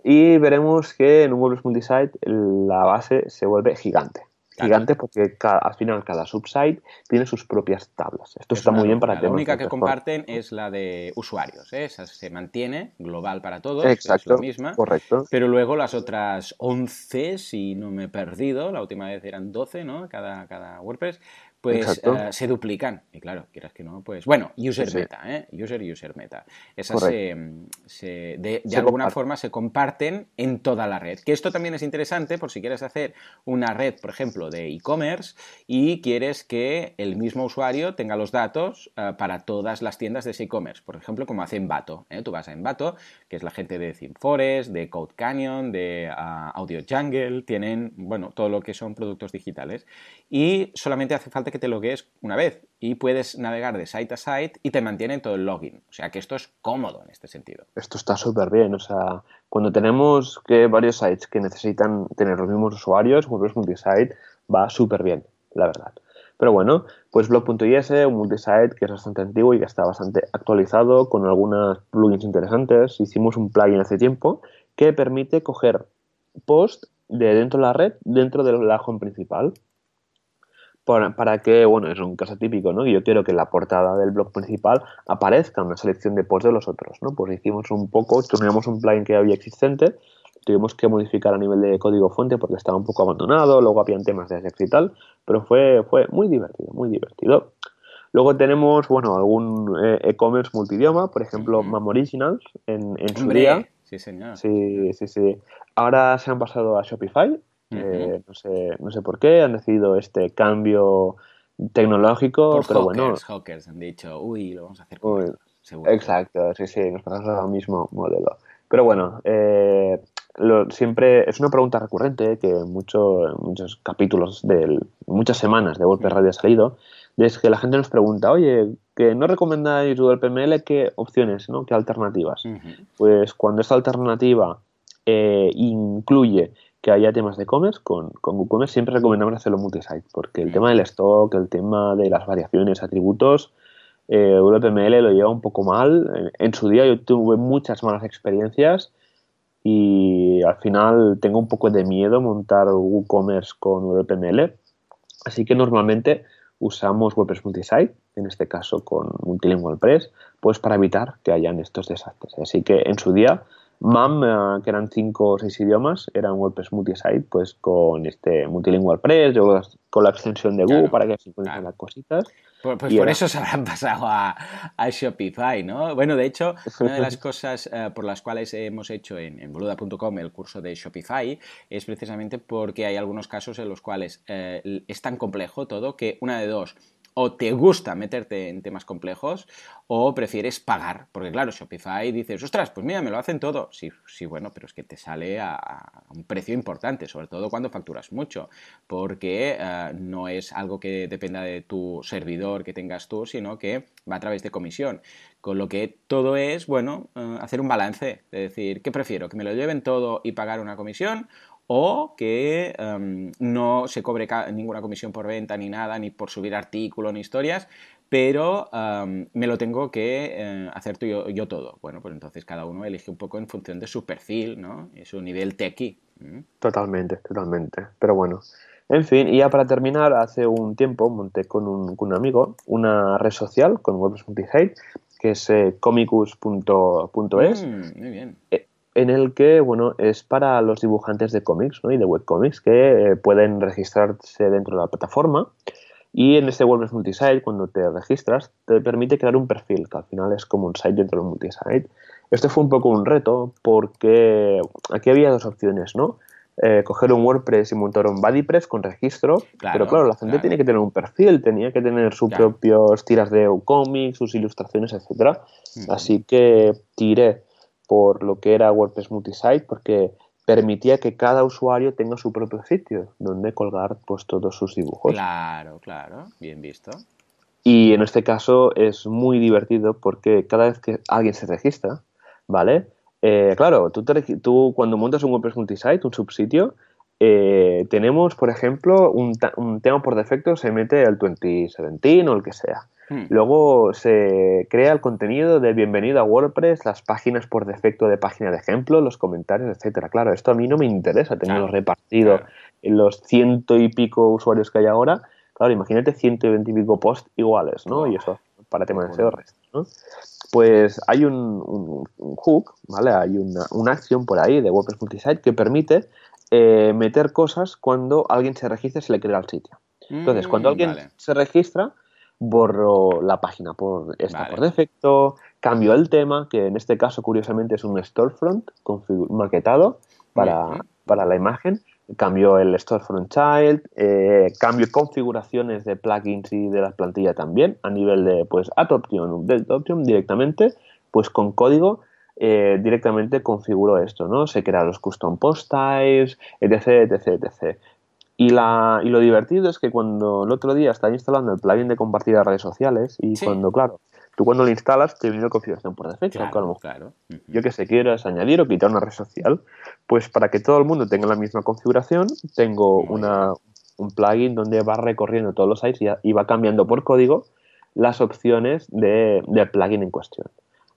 Y veremos que en un WordPress Multisite la base se vuelve gigante gigante porque al final cada subsite tiene sus propias tablas. Esto está muy bien para La única que comparten es la de usuarios, ¿eh? esa se mantiene global para todos, Exacto, es la misma. Correcto. Pero luego las otras 11, si no me he perdido, la última vez eran 12, ¿no? Cada, cada WordPress, pues eh, se duplican. Y claro, quieras que no, pues bueno, user meta, ¿eh? User user meta. Esas se, de, alguna forma se comparten en toda la red. Que esto también es interesante por si quieres hacer una red, por ejemplo, de e-commerce y quieres que el mismo usuario tenga los datos eh, para todas las tiendas de ese e-commerce. Por ejemplo, como hace Envato. ¿eh? Tú vas a Envato, que es la gente de ThemeForest, de Code Canyon, de ah, Audio Jungle, tienen, bueno, todo lo que son productos digitales. Y solamente hace falta que te logues una vez y puedes navegar de site a site y te mantienen todo el login. O sea que esto es cómodo en este sentido. Esto está súper bien. O sea, cuando tenemos que varios sites que necesitan tener los mismos usuarios, WordPress Multisite va súper bien, la verdad. Pero bueno, pues blog.is, un multisite que es bastante antiguo y que está bastante actualizado con algunas plugins interesantes. Hicimos un plugin hace tiempo que permite coger post de dentro de la red dentro del home principal para, que, bueno, es un caso típico, ¿no? Yo quiero que en la portada del blog principal aparezca una selección de posts de los otros, ¿no? Pues hicimos un poco, tuvimos un plugin que había existente, tuvimos que modificar a nivel de código fuente porque estaba un poco abandonado, luego habían temas de sex y tal, pero fue, fue muy divertido, muy divertido. Luego tenemos, bueno, algún eh, e-commerce multidioma, por ejemplo, Mam Originals en, en su día. Sí, señor. Sí, sí, sí. Ahora se han pasado a Shopify, eh, no, sé, no sé por qué han decidido este cambio tecnológico, pero bueno. Hawkers han dicho, uy, lo vamos a hacer Exacto, sí, sí, nos pasamos al mismo modelo. Pero bueno, eh, siempre es una pregunta recurrente que en muchos capítulos de muchas semanas de WordPress Radio ha salido, es que la gente nos pregunta, oye, que no recomendáis PML, ¿qué opciones, ¿no? qué alternativas? Pues cuando esta alternativa eh, incluye que haya temas de e-commerce, con, con WooCommerce siempre recomendamos hacerlo multisite, porque el tema del stock, el tema de las variaciones, atributos, eh, WPML lo lleva un poco mal. En, su día yo tuve muchas malas experiencias y al final tengo un poco de miedo montar WooCommerce con WPML. Así que normalmente usamos WordPress Multisite, en este caso con Multilingual Press, pues para evitar que hayan estos desastres. Así que en su día MAM, eh, que eran cinco o seis idiomas, era un WordPress multisite, pues con este multilingual press, con la extensión de Google para que se encuentren las cositas. Pues, pues por eso se habrán pasado a, Shopify, ¿no? Bueno, de hecho, una de las cosas eh, por las cuales hemos hecho en, en boluda.com el curso de Shopify es precisamente porque hay algunos casos en los cuales eh, es tan complejo todo que una de dos o te gusta meterte en temas complejos o prefieres pagar. Porque claro, Shopify dices, ostras, pues mira, me lo hacen todo. Sí, sí, bueno, pero es que te sale a, un precio importante, sobre todo cuando facturas mucho, porque eh, no es algo que dependa de tu servidor que tengas tú, sino que va a través de comisión. Con lo que todo es, bueno, eh, hacer un balance, de decir, ¿qué prefiero? ¿Que me lo lleven todo y pagar una comisión? O que em, no se cobre ninguna comisión por venta ni nada, ni por subir artículos ni historias, pero em, me lo tengo que eh, hacer yo, todo. Bueno, pues entonces cada uno elige un poco en función de su perfil, ¿no? Y su nivel tequi. Totalmente, totalmente. Pero bueno, en fin, y ya para terminar, hace un tiempo monté con un, con un amigo una red social con WordPress Multisite que es eh, comicus.es. Mm, muy bien. Eh, en el que, bueno, es para los dibujantes de cómics ¿no? y de webcomics que eh, pueden registrarse dentro de la plataforma y en este WordPress Multisite, cuando te registras, te permite crear un perfil, que al final es como un site dentro del multisite. Este fue un poco un reto porque aquí había dos opciones, ¿no? Eh, coger un WordPress y montar un BuddyPress con registro, pero claro, la gente tiene que tener un perfil, tenía que tener sus propios tiras de cómics, sus ilustraciones, etcétera. Así que tiré por lo que era WordPress Multisite porque permitía que cada usuario tenga su propio sitio donde colgar pues todos sus dibujos. Claro, claro, bien visto. Y en este caso es muy divertido porque cada vez que alguien se registra, ¿vale? Eh, claro, tú, tú, cuando montas un WordPress Multisite, un subsitio, eh, tenemos, por ejemplo, un, un, tema por defecto, se mete el 2017 o el que sea. Hmm. Luego se crea el contenido de bienvenido a WordPress, las páginas por defecto de página de ejemplo, los comentarios, etcétera. Claro, esto a mí no me interesa tenerlo repartido en los ciento y pico usuarios que hay ahora. Claro, imagínate ciento y veinte y pico posts iguales, ¿no? Y eso para temas de SEO, ¿no? Pues hay un, hook, ¿vale? Hay una, acción por ahí de WordPress Multisite que permite eh, meter cosas cuando alguien se registra y se le crea el sitio. Entonces, cuando mm, alguien se registra, borro la página por esta por defecto, cambio el tema, que en este caso curiosamente es un storefront maquetado para, para la imagen, cambio el storefront child, eh, cambio configuraciones de plugins y de la plantilla también a nivel de pues Adoption, Update Option directamente, pues con código eh, directamente configuro esto, ¿no? Se crean los custom post types, etc, etc, etc. Y, la, y lo divertido es que cuando el otro día estaba instalando el plugin de compartir a redes sociales y cuando, claro, tú cuando lo instalas te viene la configuración por defecto. Claro, claro. Yo que sé, quieras añadir o quitar una red social, pues para que todo el mundo tenga la misma configuración, tengo una, un plugin donde va recorriendo todos los sites y, va cambiando por código las opciones de, del plugin en cuestión.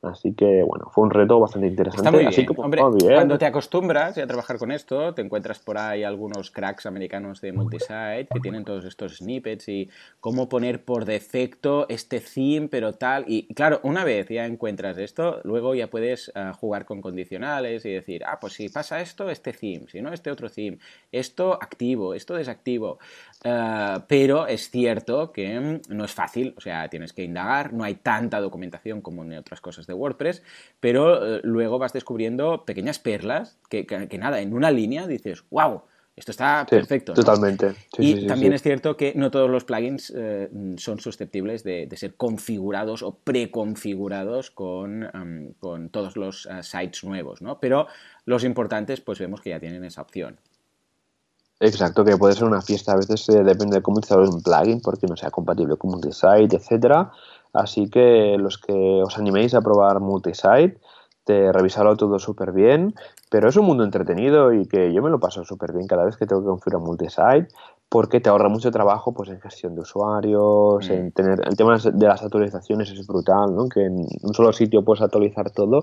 Así que, bueno, fue un reto bastante interesante. Está muy Así bien. Hombre, cuando te acostumbras a trabajar con esto, te encuentras por ahí algunos cracks americanos de multisite que tienen todos estos snippets y cómo poner por defecto este theme, pero tal. Y claro, una vez ya encuentras esto, luego ya puedes eh, jugar con condicionales y decir, ah, pues si pasa esto, este theme, si no, este otro theme, esto activo, esto desactivo. Eh, pero es cierto que mm, no es fácil, o sea, tienes que indagar, no hay tanta documentación como en otras cosas de WordPress, pero eh, luego vas descubriendo pequeñas perlas que, nada, en una línea dices, wow, esto está perfecto. Totalmente. y también es cierto que no todos los plugins eh, son susceptibles de, ser configurados o preconfigurados con, con todos los eh, sites nuevos, ¿no? Pero los importantes, pues vemos que ya tienen esa opción. Exacto, que puede ser una fiesta, a veces depende de cómo instalar un plugin, porque no sea compatible con multisite, etcétera. Así que los que os animéis a probar multisite, te revisarlo todo súper bien, pero es un mundo entretenido y que yo me lo paso súper bien cada vez que tengo que configurar multisite porque te ahorra mucho trabajo pues en gestión de usuarios, en mm. tener el tema de las actualizaciones es brutal, ¿no? Que en un solo sitio puedes actualizar todo,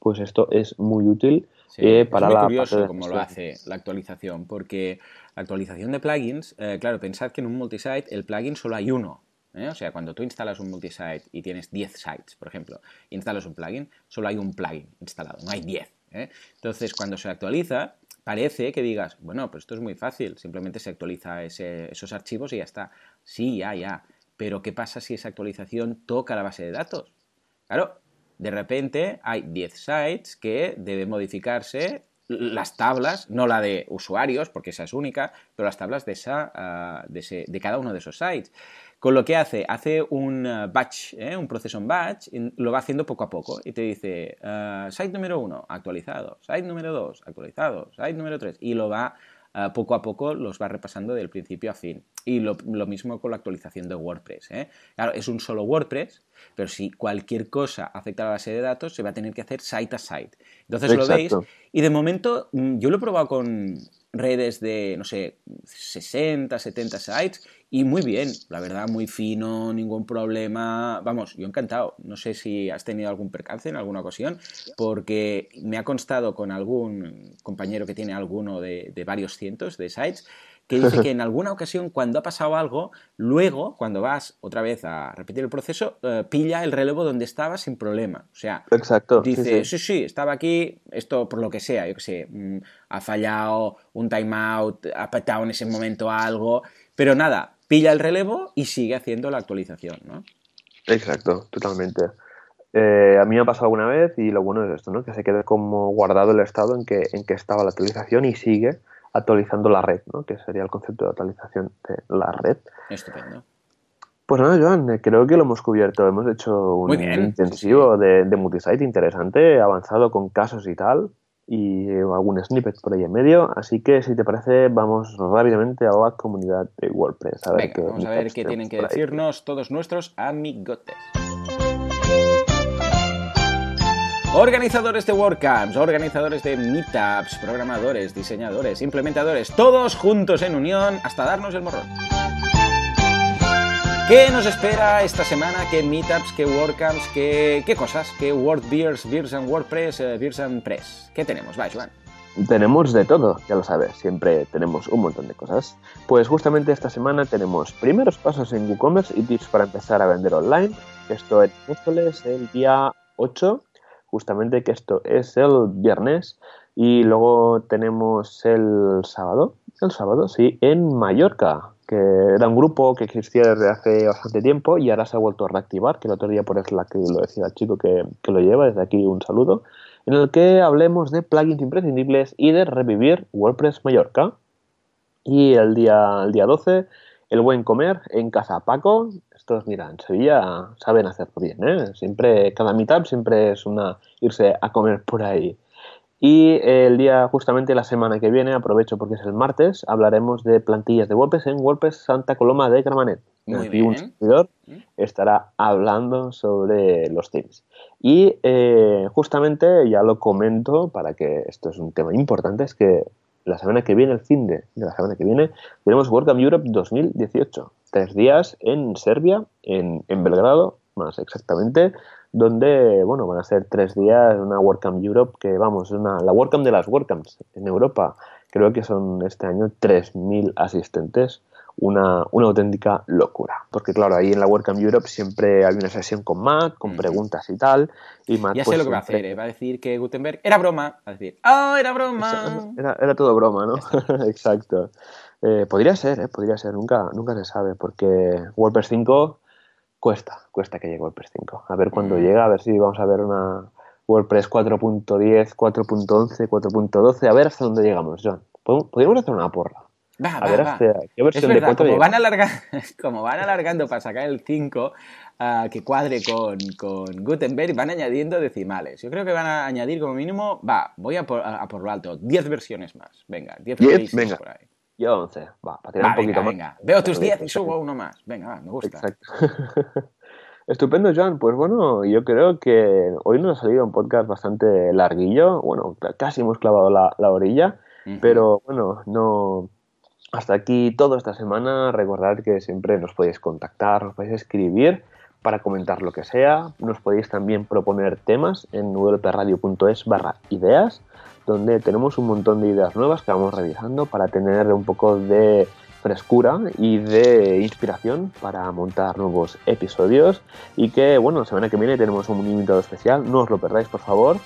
pues esto es muy útil eh, para es muy curioso cómo lo hace la actualización, porque la actualización de plugins, eh, claro, pensad que en un multisite el plugin solo hay uno, ¿eh? O sea, cuando tú instalas un multisite y tienes 10 sites, por ejemplo, y instalas un plugin, solo hay un plugin instalado, no hay 10. ¿eh? Entonces, cuando se actualiza, parece que digas, bueno, pues esto es muy fácil, simplemente se actualiza esos archivos y ya está. Sí, ya, ya. pero ¿qué pasa si esa actualización toca la base de datos? Claro, de repente hay 10 sites que deben modificarse las tablas, no la de usuarios, porque esa es única, pero las tablas de, ah, cada uno de esos sites. Con lo que hace, hace un uh, batch, ¿eh? un proceso en batch, y lo va haciendo poco a poco y te dice, uh, site número 1, actualizado, site número 2, actualizado, site número 3, y lo va uh, poco a poco, los va repasando del principio a fin. Y lo, mismo con la actualización de WordPress. ¿eh? Claro, es un solo WordPress, pero si cualquier cosa afecta a la base de datos, se va a tener que hacer site a site. Entonces lo veis, y de momento mm, yo lo he probado con redes de, no sé, 60, 70 sites y muy bien, la verdad, muy fino, ningún problema. Vamos, yo encantado. No sé si has tenido algún percance en alguna ocasión, porque me ha constado con algún compañero que tiene alguno de, de varios cientos de sites que dice que en alguna ocasión cuando ha pasado algo, luego, cuando vas otra vez a repetir el proceso, eh, pilla el relevo donde estaba sin problema. O sea, Exacto, dice, sí sí. estaba aquí, esto por lo que sea, yo que sé, mm, ha fallado un timeout, ha petado en ese momento algo, pero nada, pilla el relevo y sigue haciendo la actualización, ¿no? Exacto, totalmente. Eh, a mí me ha pasado alguna vez y lo bueno es esto, ¿no? Que se quede como guardado el estado en que, en que estaba la actualización y sigue actualizando la red, ¿no? que sería el concepto de actualización de la red. Estupendo. Pues nada, Joan, creo que lo hemos cubierto. Hemos hecho un intensivo De, de, multisite interesante, avanzado con casos y tal, y algún snippet por ahí en medio. Así que, si te parece, vamos rápidamente a la comunidad de WordPress. A ver Venga, vamos a ver qué tienen que decirnos todos nuestros amigotes. Organizadores de WordCamps, organizadores de meetups, programadores, diseñadores, implementadores, todos juntos en unión hasta darnos el morrón. ¿Qué nos espera esta semana? ¿Qué meetups? ¿Qué WordCamps? ¿Qué, qué cosas? ¿Qué WordBeers, Beers and WordPress, uh, Beers and Press? ¿Qué tenemos? Va. Tenemos de todo, ya lo sabes, siempre tenemos un montón de cosas. Pues justamente esta semana tenemos primeros pasos en WooCommerce y tips para empezar a vender online. Esto es miércoles, el día 8 justamente que esto es el viernes y luego tenemos el sábado, el sábado, sí, en Mallorca, que era un grupo que existía desde hace bastante tiempo y ahora se ha vuelto a reactivar, que el otro día por la que lo decía el chico que, que lo lleva, desde aquí un saludo, en el que hablemos de plugins imprescindibles y de revivir WordPress Mallorca. Y el día, el día 12 el buen comer en Casa Paco. Estos, mira, en Sevilla saben hacerlo bien, ¿eh? Siempre, cada meetup siempre es una irse a comer por ahí. Y el día, justamente la semana que viene, aprovecho porque es el martes, hablaremos de plantillas de WordPress en WordPress Santa Coloma de Gramanet. Muy bien. un servidor mm. estará hablando sobre los themes. Y eh, justamente ya lo comento para que esto es un tema importante, es que la semana que viene, el fin de, la semana que viene, tenemos WordCamp Europe 2018. Tres días en Serbia, en, Belgrado, más exactamente, donde, bueno, van a ser tres días una WordCamp Europe que, vamos, una, la WordCamp de las WordCamps en Europa. Creo que son este año 3.000 asistentes una, auténtica locura. Porque claro, ahí en la WordCamp Europe siempre hay una sesión con Matt, con preguntas y tal. Y Matt, ya sé pues, lo que va a hacer, ¿eh? va a decir que Gutenberg era broma. Va a decir, ¡oh, era broma! Era, todo broma, ¿no? Exacto. Eh, podría ser, ¿eh? podría ser, nunca, nunca se sabe, porque WordPress 5 cuesta, cuesta que llegue WordPress 5. A ver cuándo mm. llega, a ver si vamos a ver una WordPress 4.10, 4.11, 4.12, a ver hasta dónde llegamos, John. Podríamos hacer una porra. Va, a ver, ¿qué versión es verdad, como, van como van alargando para sacar el 5 ah, que cuadre con, con, Gutenberg, van añadiendo decimales. Yo creo que van a añadir como mínimo, va, voy a por, a, por lo alto, 10 versiones más. Venga, 10 venga. por ahí. Yo 11, va, para tirar un poquito más. Venga. Veo tus 10 y subo uno más. Venga, va, me gusta. Exacto. Estupendo, Joan. Pues bueno, yo creo que hoy nos ha salido un podcast bastante larguillo. Bueno, casi hemos clavado la, la orilla, pero bueno, no, hasta aquí todo esta semana. Recordad que siempre nos podéis contactar, nos podéis escribir para comentar lo que sea. Nos podéis también proponer temas en wpradio.es barra ideas, donde tenemos un montón de ideas nuevas que vamos revisando para tener un poco de frescura y de inspiración para montar nuevos episodios y que bueno, la semana que viene tenemos un invitado especial, no os lo perdáis por favor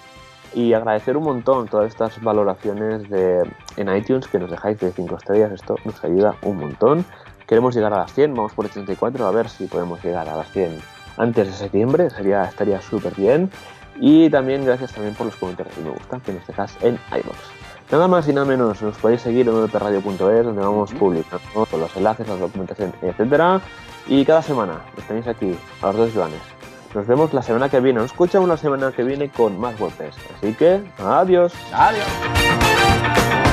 y agradecer un montón todas estas valoraciones de, en iTunes que nos dejáis de 5 estrellas, esto nos ayuda un montón Queremos llegar a las 100, vamos por 84, a ver si podemos llegar a las 100 antes de septiembre, sería, estaría súper bien. Y también gracias también por los comentarios y me gusta que nos dejas en iVoox. Nada más y nada menos, nos podéis seguir en wpradio.es donde vamos publicando todos los enlaces, la documentación, etcétera. Y cada semana los tenéis aquí, a los dos Joanes. Nos vemos la semana que viene, nos escuchamos la semana que viene con más golpes. Así que, adiós. Adiós.